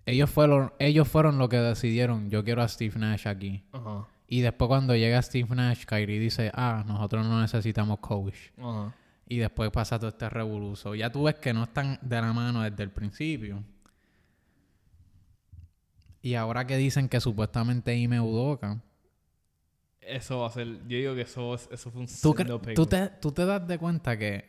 ellos fueron, ellos fueron los que decidieron, yo quiero a Steve Nash aquí. Ajá. Y después cuando llega Steve Nash, Kyrie dice, ah, nosotros no necesitamos coach. Ajá. Y después pasa todo este revoluzo. Ya tú ves que no están de la mano desde el principio. Y ahora que dicen que supuestamente Ime Udoka Eso va a ser... Yo digo que eso, eso fue un ¿Tú, tú te, tú te das de cuenta que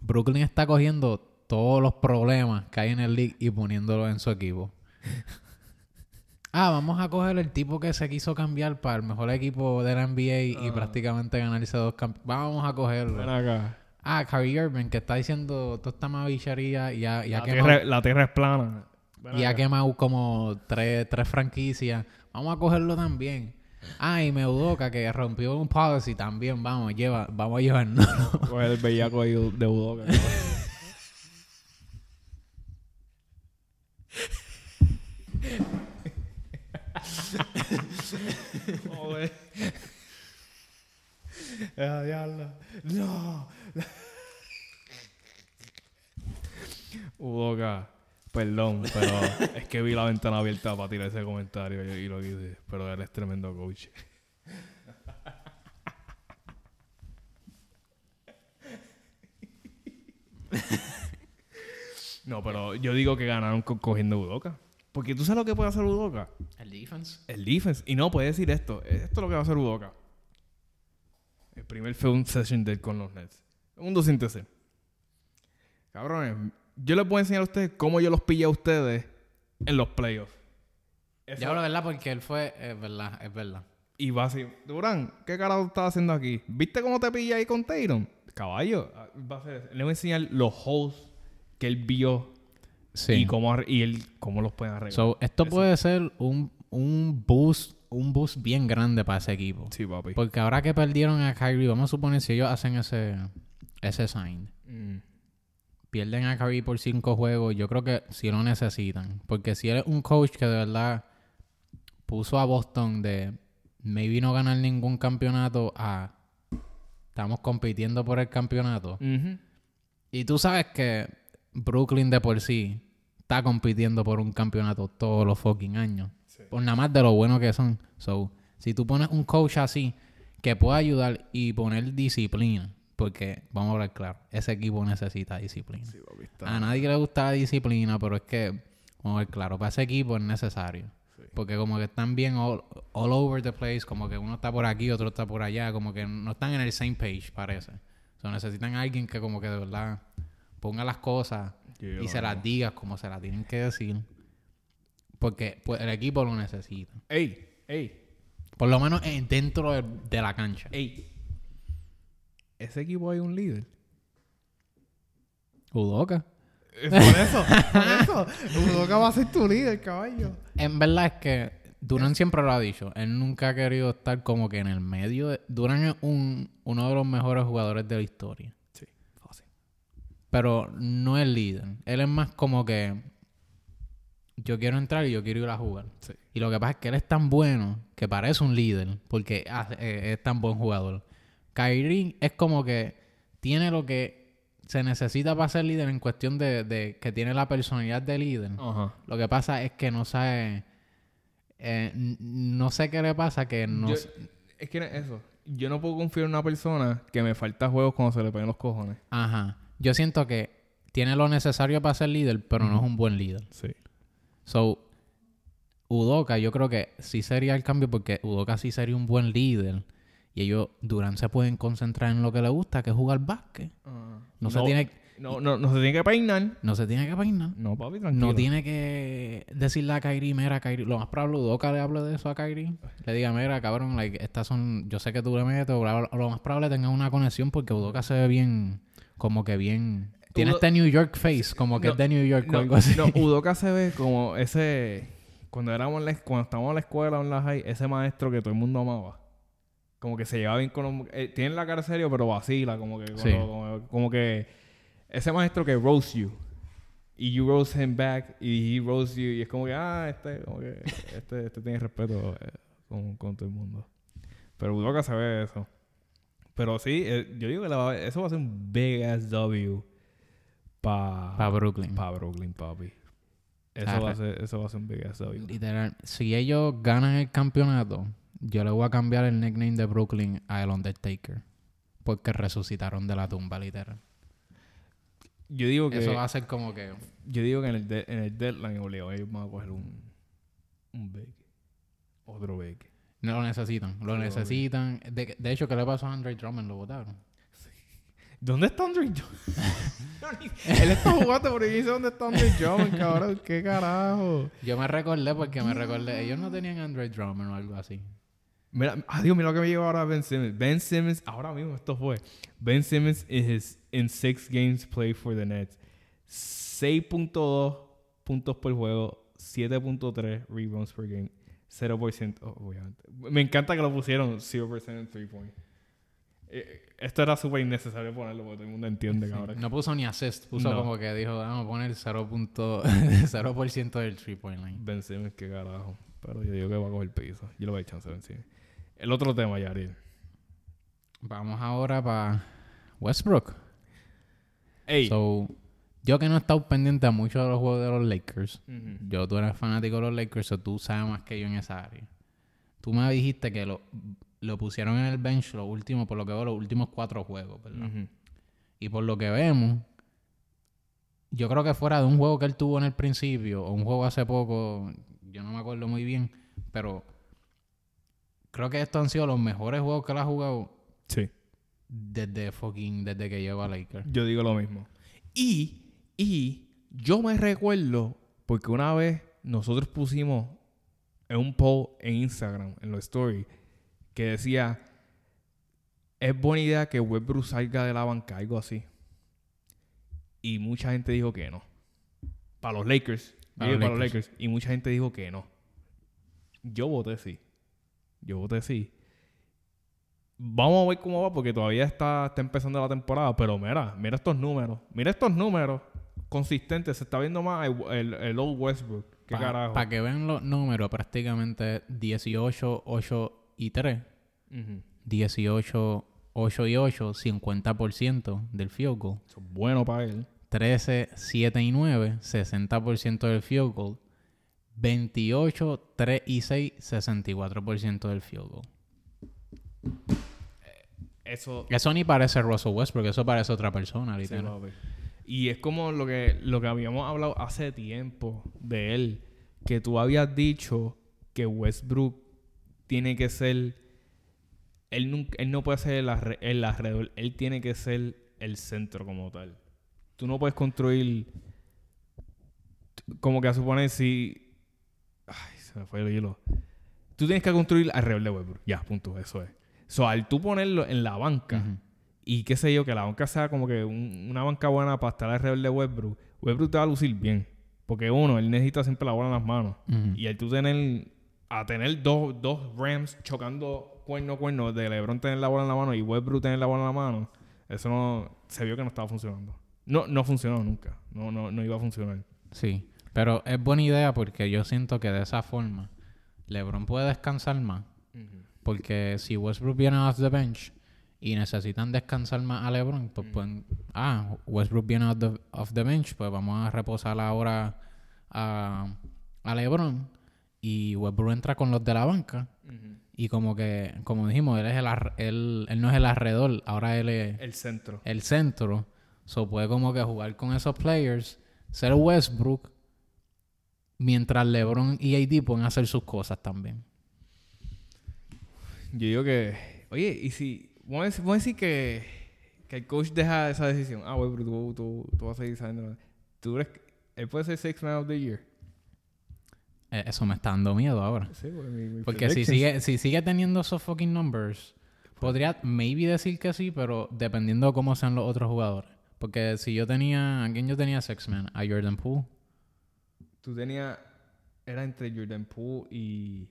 Brooklyn está cogiendo todos los problemas que hay en el league y poniéndolos en su equipo. ah, vamos a coger el tipo que se quiso cambiar para el mejor equipo de la NBA y Ah. prácticamente ganarse dos campeonatos. Vamos a cogerlo. Ven acá. Ah, Kyrie Irving, que está diciendo toda esta mavichería y ha, y ha La quemado, tierra, la tierra es plana. Ven y ha acá. quemado como tres, tres franquicias. Vamos a cogerlo también. Ah, y Meudoka, que rompió un policy también. Vamos, lleva, vamos a llevarnos. Coger el bellaco ahí de Udoka. Joder. Diablo. No. Udoka, perdón, pero es que vi la ventana abierta para tirar ese comentario y, y lo quise. Pero él es tremendo coach. No, pero yo digo que ganaron co- cogiendo Udoka. Porque tú sabes lo que puede hacer Udoka. El defense. El defense. Y no, puede decir esto. Esto es lo que va a hacer Udoka. El primer film session de él con los Nets. Segundo síntesis. Cabrones, yo les voy a enseñar a ustedes cómo yo los pillé a ustedes en los playoffs. Eso- Yo hablo verdad porque él fue, es verdad, es verdad. Y va así, Durán, ¿qué carajo estás haciendo aquí? ¿Viste cómo te pillé ahí con Tatum? Caballo, va a eso. Le voy a enseñar los holes que él vio Sí. y cómo y él cómo los pueden arreglar. So, esto Eso. puede ser un, un boost, un boost bien grande para ese equipo. sí, papi. Porque ahora que perdieron a Kyrie, vamos a suponer si ellos hacen ese, ese sign. Mm. Pierden a Kyrie por cinco juegos, yo creo que sí lo necesitan. Porque si eres un coach que de verdad puso a Boston de maybe no ganar ningún campeonato a estamos compitiendo por el campeonato. Y tú sabes que Brooklyn de por sí está compitiendo por un campeonato todos los fucking años. Por nada más de lo bueno que son. So, si tú pones un coach así que pueda ayudar y poner disciplina, porque vamos a hablar claro, ese equipo necesita disciplina. Sí, papi, está- A nadie le gusta la disciplina, pero es que, vamos a ver claro, para ese equipo es necesario. Porque como que están bien all, all over the place, como que uno está por aquí, otro está por allá, como que no están en el same page, parece. So, necesitan a alguien que como que de verdad ponga las cosas y se las diga como se las tienen que decir. Porque pues, el equipo lo necesita. Ey, ey, Por lo menos dentro de, de la cancha. ey. Ese equipo hay un líder. Udoka. Eh, Por eso, por eso. Udoka va a ser tu líder, caballo. En verdad es que Durán siempre lo ha dicho. Él nunca ha querido estar como que en el medio. de- Durán es un, uno de los mejores jugadores de la historia. Sí, fácil. Pero no es líder. Él es más como que yo quiero entrar y yo quiero ir a jugar. Sí. Y lo que pasa es que él es tan bueno que parece un líder porque eh, es tan buen jugador. Kyrie es como que tiene lo que se necesita para ser líder en cuestión de, de que tiene la personalidad de líder. Lo que pasa es que no sabe. eh, no sé qué le pasa que no. Yo- es que eso. Yo no puedo confiar en una persona que me falta juegos cuando se le peguen los cojones. Ajá. Yo siento que tiene lo necesario para ser líder, pero no es un buen líder. Sí. So, Udoka, yo creo que sí sería el cambio porque Udoka sí sería un buen líder. Y ellos, Durán, se pueden concentrar en lo que le gusta, que es jugar básquet. No, se tiene, No, no, no se tiene que peinar. no se tiene que peinar. No, papi, tranquilo. No tiene que decirle a Kyrie, mira, Kyrie, lo más probable, Udoka le hable de eso a Kyrie. Le diga, mira, cabrón, like, estas son, yo sé que tú le metes, lo más probable tenga una conexión porque Udoka se ve bien, como que bien. Tiene Udo- este New York face, como que No, es de New York o algo así. no, Udoka se ve como ese... Cuando éramos cuando estábamos en la escuela en la high, ese maestro que todo el mundo amaba. Como que se lleva bien con los... eh, tiene la cara serio, pero vacila. Como que... Sí. Como, como que... Ese maestro que roast you. Y you roast him back. Y he roast you. Y es como que... Ah, este... Como que... Este, este tiene respeto eh, con, con todo el mundo. Pero Udoka se ve eso. Pero sí, eh, yo digo que la eso va a ser un big ass W para Para Brooklyn. Pa' Brooklyn, papi. Eso Ah, va, a ser, eso va a ser un big ass W. Literal, si ellos ganan el campeonato, yo le voy a cambiar el nickname de Brooklyn a el Undertaker. Porque resucitaron de la tumba, literal. Yo digo que, Eso va a ser como que... yo digo que en el, de- en el deadline obligado ellos van a coger un, un big. Otro big. No lo necesitan. Lo necesitan. De, de hecho, ¿qué le pasó a Andre Drummond? Lo votaron. ¿Dónde está Andre Drummond? Él está jugando, pero dice dónde está Andre Drummond, cabrón. ¿Qué carajo? Yo me recordé porque me recordé. Ellos no tenían Andre Drummond o algo así. Mira, adiós, mira lo que me llegó ahora Ben Simmons. Ben Simmons, ahora mismo esto fue. Ben Simmons is in six games played for the Nets. 6.2 puntos por juego, 7.3 rebounds per game, 0%. oh, obviamente. Me encanta que lo pusieron 0% en 3 point. Eh, esto era súper innecesario ponerlo porque todo el mundo entiende, cabrón. No puso ni assist. Puso No. como que dijo, vamos a poner 0. punto- 0% del 3 point line. Ben Simmons, qué carajo. Pero yo digo que va a coger piso. Yo le voy a echar Ben Simmons. El otro tema, Yariel. Vamos ahora para Westbrook. Ey. So, yo que no he estado pendiente a muchos de los juegos de los Lakers. Yo, tú eres fanático de los Lakers, o tú sabes más que yo en esa área. Tú me dijiste que lo, lo pusieron en el bench los últimos, por lo que veo, los últimos cuatro juegos, ¿verdad? Y por lo que vemos, yo creo que fuera de un juego que él tuvo en el principio, o un juego hace poco, yo no me acuerdo muy bien, pero creo que estos han sido los mejores juegos que él ha jugado Sí. desde fucking, desde que llegó a Lakers. Yo digo lo mismo. Y, y yo me recuerdo porque una vez nosotros pusimos en un poll en Instagram, en los stories, que decía, es buena idea que Westbrook salga de la banca, algo así. Y mucha gente dijo que no. Para los Lakers. Para los para los. Lakers. Y mucha gente dijo que no. Yo voté sí. Yo voté sí. Vamos a ver cómo va porque todavía está, está empezando la temporada. Pero mira, mira estos números. Mira estos números consistentes. Se está viendo más el, el, el Old Westbrook. ¿Qué carajo? Para que vean los números, prácticamente 18, 8 y 3. Ujú. 18, 8 y 8, 50% del field goal. Eso es bueno para él. 13, 7 y 9, 60% del field goal. 28, 3 y 6, 64% del field goal. Eso. Eso ni parece Russell Westbrook, eso parece otra persona, literal. Y es como lo que, lo que habíamos hablado hace tiempo de él. Que tú habías dicho que Westbrook tiene que ser. Él, nunca, él no puede ser el, el alrededor. Él tiene que ser el centro como tal. Tú no puedes construir. Como que a suponer si. Se me fue el hilo. Tú tienes que construir alrededor de Westbrook. Ya, punto. Eso es. So, al tú ponerlo en la banca. Ujú. Y qué sé yo, que la banca sea como que un- una banca buena para estar alrededor de Westbrook. Westbrook te va a lucir bien. Porque uno, él necesita siempre la bola en las manos. Ujú. Y al tú tener, a tener dos, dos Rams chocando cuerno a cuerno, de LeBron tener la bola en la mano y Westbrook tener la bola en la mano, eso no, se vio que no estaba funcionando. No, no funcionó nunca. No, no, no iba a funcionar. Sí, pero es buena idea porque yo siento que de esa forma LeBron puede descansar más. Porque si Westbrook viene off the bench y necesitan descansar más a LeBron, pues pueden... Ah, Westbrook viene off the, off the bench, pues vamos a reposar ahora a, a LeBron. Y Westbrook entra con los de la banca. Y como que, como dijimos, él, es el, ar- él, él no es el alrededor, ahora él es El centro. el centro. So puede como que jugar con esos players, ser Westbrook, mientras LeBron y AD pueden hacer sus cosas también. Yo digo que, oye, y si, vamos a decir, vamos a decir que, que el coach deja esa decisión. Ah, güey, pero tú, tú, tú vas a seguir sabiendo. Tú eres, él puede ser Six Man of the Year. Eh, Eso me está dando miedo ahora. Sí, güey, mi- mi Porque si sigue, si sigue teniendo esos fucking numbers, podría maybe decir que sí, pero dependiendo de cómo sean los otros jugadores. Porque si yo tenía, ¿a quién yo tenía Sex Man? A Jordan Poole. Tú tenías, era entre Jordan Poole y...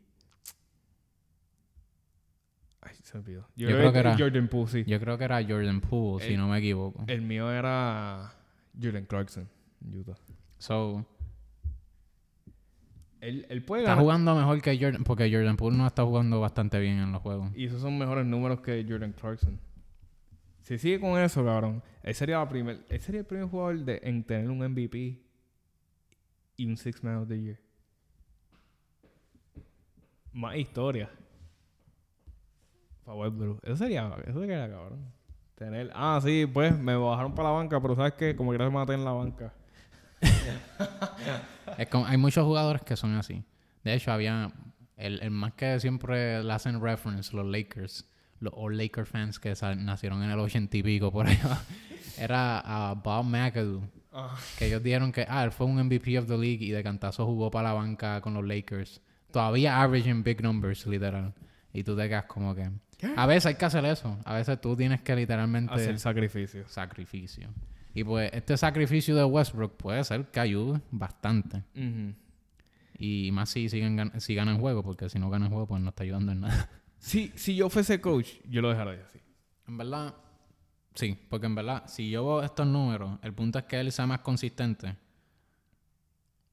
Ay, se me olvidó. Yo creo que era- Jordan Poole, sí. Yo creo que era Jordan Poole, si no me equivoco. El mío era Jordan Clarkson, Utah. So, Él, él puede está jugando mejor que Jordan, porque Jordan Poole no está jugando bastante bien en los juegos. Y esos son mejores números que Jordan Clarkson. Si sigue con eso, cabrón, él sería, la primer, él sería el primer jugador de, en tener un MVP y Six Man of the Year. Más historia. Para Westbrook. Eso sería, eso sería cabrón. Tener, ah, sí, pues me bajaron para la banca, pero sabes que como quiera se maté en la banca. Hay muchos jugadores que son así. De hecho, había el, el más que siempre le hacen reference, los Lakers, los old Laker fans que nacieron en el ochenta y pico por allá, era Bob McAdoo. Ah. Que ellos dijeron que, ah, él fue un MVP of the league y de cantazo jugó para la banca con los Lakers. Todavía averaging big numbers, literal. Y tú te quedas como que... A veces hay que hacer eso. A veces tú tienes que literalmente... Hacer sacrificios. sacrificio. Y pues este sacrificio de Westbrook puede ser que ayude bastante. Y más si, siguen, gan- si ganan juego, porque si no ganan juego, pues no está ayudando en nada. Si, si yo fuese coach, yo lo dejaría así. En verdad, sí, porque en verdad, si yo veo estos números, el punto es que él sea más consistente,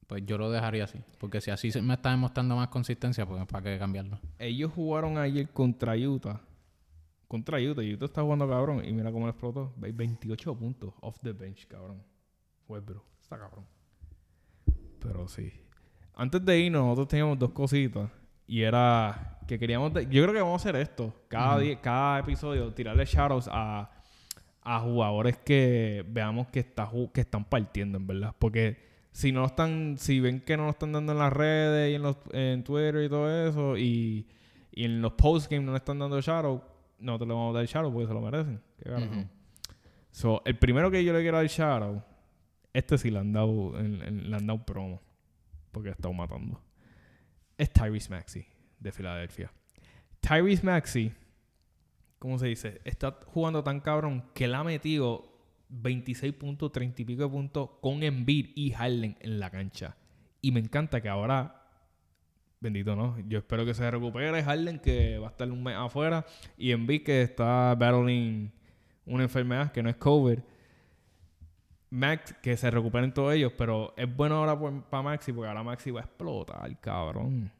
pues yo lo dejaría así. Porque si así se- me está demostrando más consistencia, pues para qué cambiarlo. Ellos jugaron ayer contra Utah. Contra Utah. Utah está jugando cabrón. Y mira cómo le explotó. Ve- 28 puntos off the bench, cabrón. Westbrook. Está cabrón. Pero sí. Antes de irnos, nosotros teníamos dos cositas. Y era que queríamos... Yo creo que vamos a hacer esto. Cada, día- cada episodio, tirarle shoutouts a, a jugadores que veamos que, está, que están partiendo, en verdad. Porque si no están... Si ven que no lo están dando en las redes y en, los, en Twitter y todo eso... Y, y en los postgames no le están dando shoutout... Nosotros le vamos a dar shoutout porque se lo merecen. Qué carajo. Ujú. So, el primero que yo le quiero dar shoutout, este sí le han dado, en- en- le han dado promo, porque ha estado matando. Es Tyrese Maxey, de Filadelfia. Tyrese Maxey, ¿cómo se dice? Está jugando tan cabrón que le ha metido 26 puntos, 30 y pico de puntos con Embiid y Harden en la cancha. Y me encanta que ahora, bendito no, yo espero que se recupere Harden, que va a estar un mes afuera, y Embiid que está battling una enfermedad que no es COVID. Max, que se recuperen todos ellos, pero es bueno ahora para Maxi, porque ahora Maxi va a explotar, cabrón.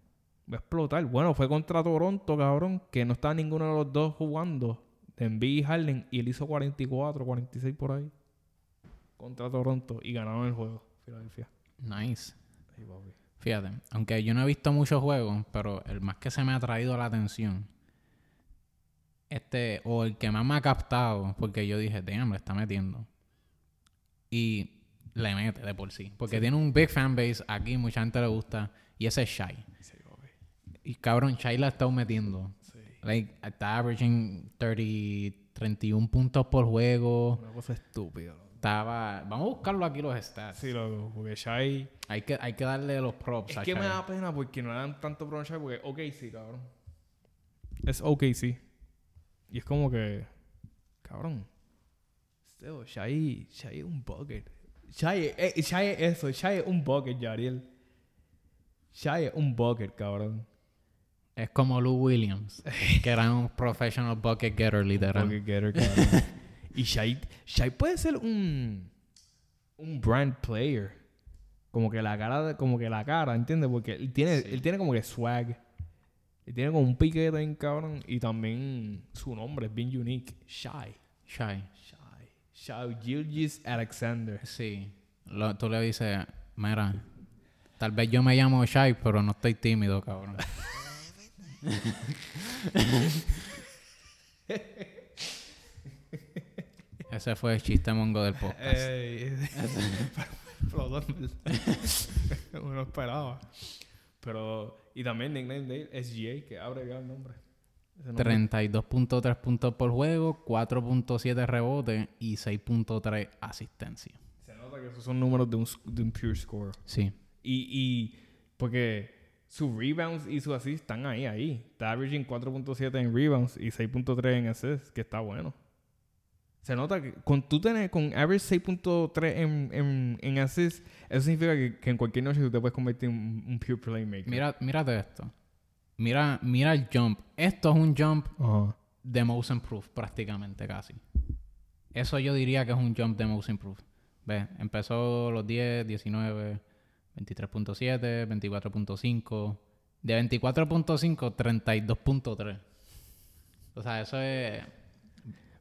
Va a explotar. Bueno, fue contra Toronto, cabrón, que no está ninguno de los dos jugando. De Embiid y Harden, y él hizo 44, 46 por ahí. Contra Toronto, y ganaron el juego, Filadelfia. Nice. Fíjate, aunque yo no he visto muchos juegos, pero el más que se me ha traído la atención, este, o el que más me ha captado, porque yo dije, damn, le está metiendo. Y le mete de por sí. Porque tiene un big fanbase aquí, mucha gente le gusta, y ese es Shai. Sí. Y cabrón, Shai la ha estado metiendo. Sí. Like, está averaging 30, 31 puntos por juego. Una cosa estúpida. Estaba. Vamos a buscarlo aquí los stats. Sí, loco, porque Shai... Hay, que, hay que darle los props Es a que me da pena porque no le dan tanto pro a Shai porque ok sí, cabrón. Es ok sí. Y es como que cabrón. Still, Shai, Shai es un bucket. Shai, eh, Shai es eso, Shai es un bucket, Yariel. Shai es un bucket, cabrón. Es como Lou Williams, que era un professional bucket getter, literal. Bucket getter, cabrón. y Shai, Shai puede ser un un brand player. Como que la cara, como que la cara, ¿entiendes? Porque él tiene, Sí. él tiene como que swag. Él tiene como un piquete bien cabrón. Y también su nombre es bien unique. Shai. Shai. Shai. Shai Gilgis Alexander. Sí. Lo- tú le dices, mira, tal vez yo me llamo Shai, pero no estoy tímido, cabrón. Ese fue el chiste mongo del podcast. Uno esperaba. Pero, y también nickname de él, SGA, que abre ya el nombre. Ese nombre. 32.3 puntos por juego, 4.7 rebotes y 6.3 asistencia. Se nota que esos son números de un, sc- de un pure score. Sí. Y, y porque sus rebounds y sus assists están ahí, ahí. Está averaging 4.7 en rebounds y 6.3 en assists, que está bueno. Se nota que con tú tener con average 6.3 en, en, en assists, eso significa que, que en cualquier noche tú te puedes convertir en un, un pure playmaker. Mira, mírate esto. Mira, mira el jump. Esto es un jump de most improved prácticamente casi. Eso yo diría que es un jump de most improved. Ve, empezó los 10, 19, 23.7, 24.5. De 24.5, 32.3. O sea, eso es...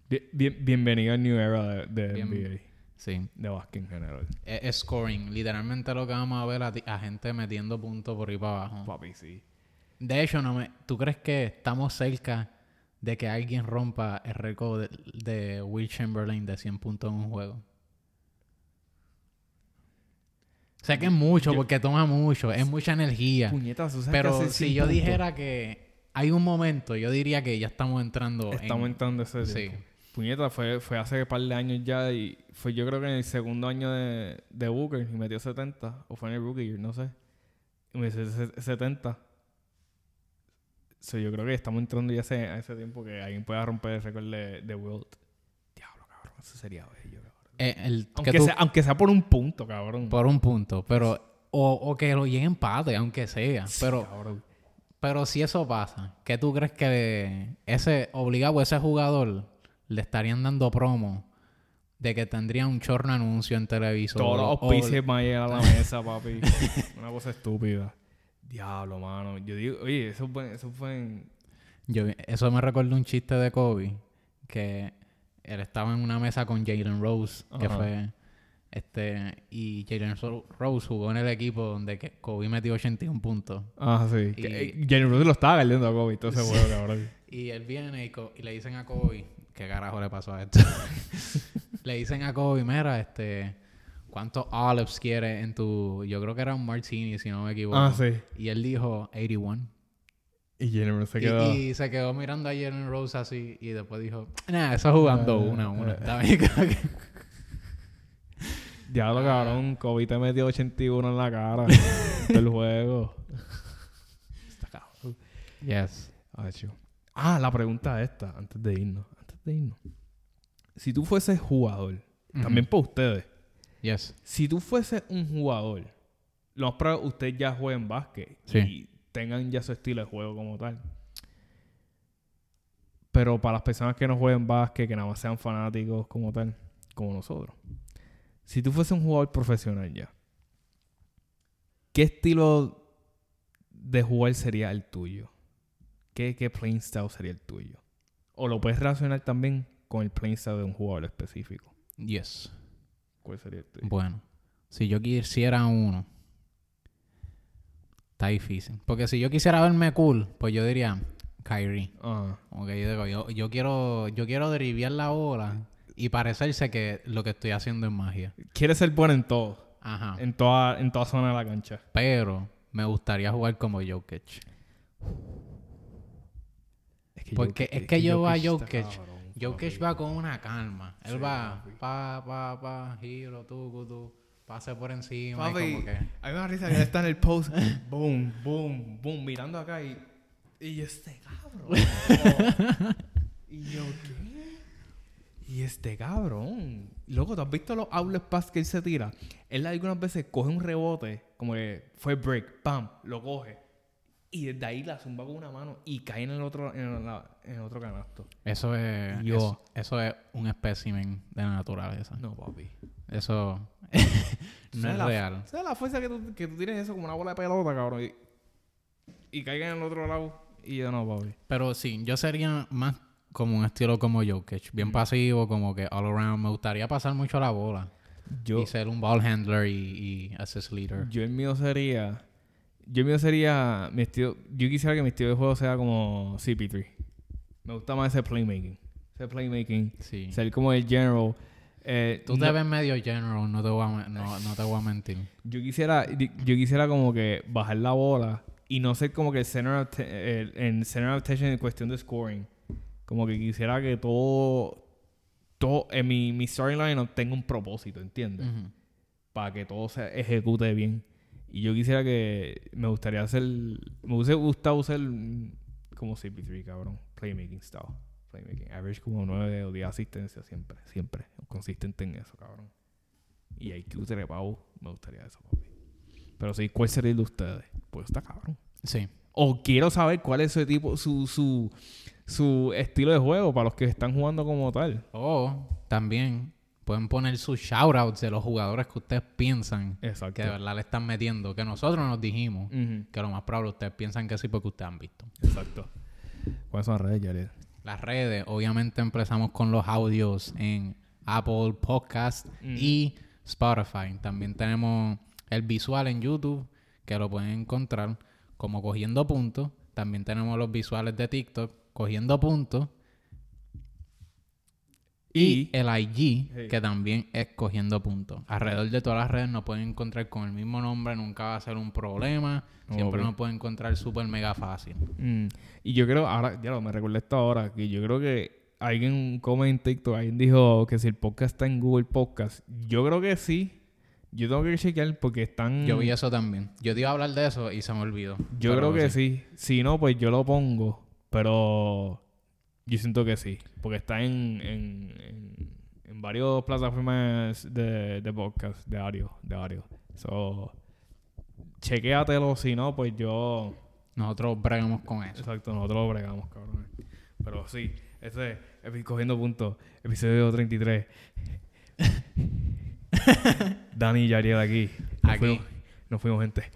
Bien- bien- bienvenido al new era de, de Bien- NBA, Sí, de básquet en general. es, es scoring. Literalmente lo que vamos a ver a, ti- a gente metiendo puntos por ahí para abajo. Papi, sí. De hecho, no me, ¿tú crees que estamos cerca de que alguien rompa el récord de, de Will Chamberlain de 100 puntos en un juego? Sé que es mucho porque toma mucho, es mucha energía. Puñetas, ¿tú sabes Pero si 100 yo dijera que hay un momento, yo diría que ya estamos entrando Estamos en... entrando ese Sí. tiempo. Puñeta, fue, fue hace un par de años ya y fue yo creo que en el segundo año de, de Booker y metió 70 o fue en el rookie year, no sé. Y me dice se- 70. So, yo creo que estamos entrando ya a ese tiempo que alguien pueda romper el récord de, de Wilt. Diablo, cabrón, eso sería bello. Eh, el- que Aunque, tú- sea, aunque sea por un punto, cabrón. Por un punto, pero... O, o que lo llegue empate, aunque sea. Sí, Pero, cabrón. pero si eso pasa, ¿qué tú crees que ese obligado, ese jugador, le estarían dando promo de que tendría un chorno anuncio en televisor? Todos los auspicios van a llegar a la mesa, papi. Una cosa estúpida. Diablo, mano. Yo digo, oye, eso fue, eso fue en... Yo, eso me recuerda un chiste de Kobe, que él estaba en una mesa con Jalen Rose, que Ajá. fue este y Jalen Rose jugó en el equipo donde Kobe metió 81 puntos. Ah, sí. Y- eh, Jenny Rose lo estaba galdeando a Kobe ese juego, cabrón. Y él viene y le dicen a Kobe, ¿qué carajo le pasó a esto? le dicen a Kobe, mira, este, ¿cuántos olives quieres en tu, yo creo que era un martini, si no me equivoco. Ah, sí. Y él dijo 81. Y se quedó... Y, se quedó mirando a Jalen Rose así y después dijo, nah, eso jugando una a una. Está bien, que- Diablo, cabrón. Kobe te metió 81 en la cara. del juego. Está cabrón. Yes. Ah, la pregunta esta, antes de irnos. Antes de irnos. Si tú fueses jugador, también para ustedes, Yes. si tú fueses un jugador, lo más probable ustedes ya jueguen básquet Sí. y tengan ya su estilo de juego como tal. Pero para las personas que no jueguen básquet, que nada más sean fanáticos como tal, como nosotros. Si tú fueses un jugador profesional ya, ¿qué estilo de jugar sería el tuyo? ¿Qué, qué playing style sería el tuyo? O lo puedes relacionar también con el playing style de un jugador específico. Yes. ¿Cuál sería el tuyo? Bueno, si yo quisiera uno, está difícil. Porque si yo quisiera verme cool, pues yo diría Kyrie. Como que yo digo, yo, yo quiero, yo quiero driviar la bola y parecerse que lo que estoy haciendo es magia. Quieres ser bueno en todo. Ajá. En toda, en toda zona de la cancha. Pero me gustaría jugar como Jokic. Es que Porque Jokic- es que yo veo a está Jokic. Jokic va con una calma. Él Sí, va papi. pa, pa, pa, giro, tú, tú, pase por encima. y Papi, como que... a mí me da risa que está en el post. boom, boom, boom, mirando acá y. Y yo, este cabrón. y yo, ¿qué? Y este cabrón. Loco, ¿tú has visto los outlet pass que él se tira? Él algunas veces coge un rebote, como que fue break, pam, lo coge. Y desde ahí la zumba con una mano y cae en el otro, en, la- en el otro canasto. Eso es, Yo. eso, eso es un espécimen de la naturaleza. No, papi. Eso no ¿Sabes es la- real. ¿Sabes la fuerza que tú, que tú tienes eso como una bola de pelota, cabrón? Y, y caiga en el otro lado. Y yo no, papi. Pero sí, yo sería más como un estilo como Jokic. Bien pasivo, como que all around. Me gustaría pasar mucho la bola. Yo, Y ser un ball handler y, y assist leader. yo el mío sería... Yo el mío sería... Mi estilo, yo quisiera que mi estilo de juego sea como CP3. Me gusta más ese playmaking. Ese playmaking. Sí. Ser como el general. Eh, Tú no- te ves medio general, no te voy a, no, no te voy a mentir. Yo quisiera, yo quisiera como que bajar la bola y no ser como que el center of el- en center of attention en cuestión de scoring. Como que quisiera que todo, todo en mi, mi storyline tenga un propósito, ¿entiendes? Ujú. Para que todo se ejecute bien. Y yo quisiera que me gustaría hacer, me hubiese gustado usar mm, como CP3, cabrón. Playmaking style. Playmaking. Average como 9 o 10 asistencias siempre, siempre. Consistente en eso, cabrón. Y IQ trepado, me gustaría eso, papi. Pero sí, ¿cuál sería el de ustedes? Pues está cabrón. Sí. O quiero saber cuál es su tipo, su, su, su estilo de juego para los que están jugando como tal. O también pueden poner sus shoutouts de los jugadores que ustedes piensan Exacto. que de verdad le están metiendo. Que nosotros nos dijimos que lo más probable ustedes piensan que sí porque ustedes han visto. Exacto. ¿Cuáles son las redes, Yared? Las redes, obviamente empezamos con los audios en Apple Podcast Mm. y Spotify. También tenemos el visual en YouTube, que lo pueden encontrar como cogiendo puntos. También tenemos los visuales de TikTok, cogiendo puntos. Y, Y- el IG, que también es cogiendo puntos. Alrededor de todas las redes nos pueden encontrar con el mismo nombre, nunca va a ser un problema. Siempre nos pueden encontrar súper mega fácil. Mm, Y yo creo, ahora, ya lo me recuerdo esto ahora, que yo creo que alguien come en TikTok, alguien dijo que si el podcast está en Google Podcast. Yo creo que sí. Yo tengo que chequear porque están. Yo vi eso también. Yo te iba a hablar de eso y se me olvidó. Yo creo que sí. Si no, pues yo lo pongo. Pero yo siento que sí. Porque está en, en, en, en varias plataformas de, de podcast, de audio, de audio. So, chequéatelo. Si no, pues yo... Nosotros bregamos con eso. Exacto, nosotros lo bregamos, cabrón. Pero sí, ese es cogiendo puntos. Episodio 33. Dani y Yariel aquí. Nos Aquí. Fuimos, nos fuimos, gente.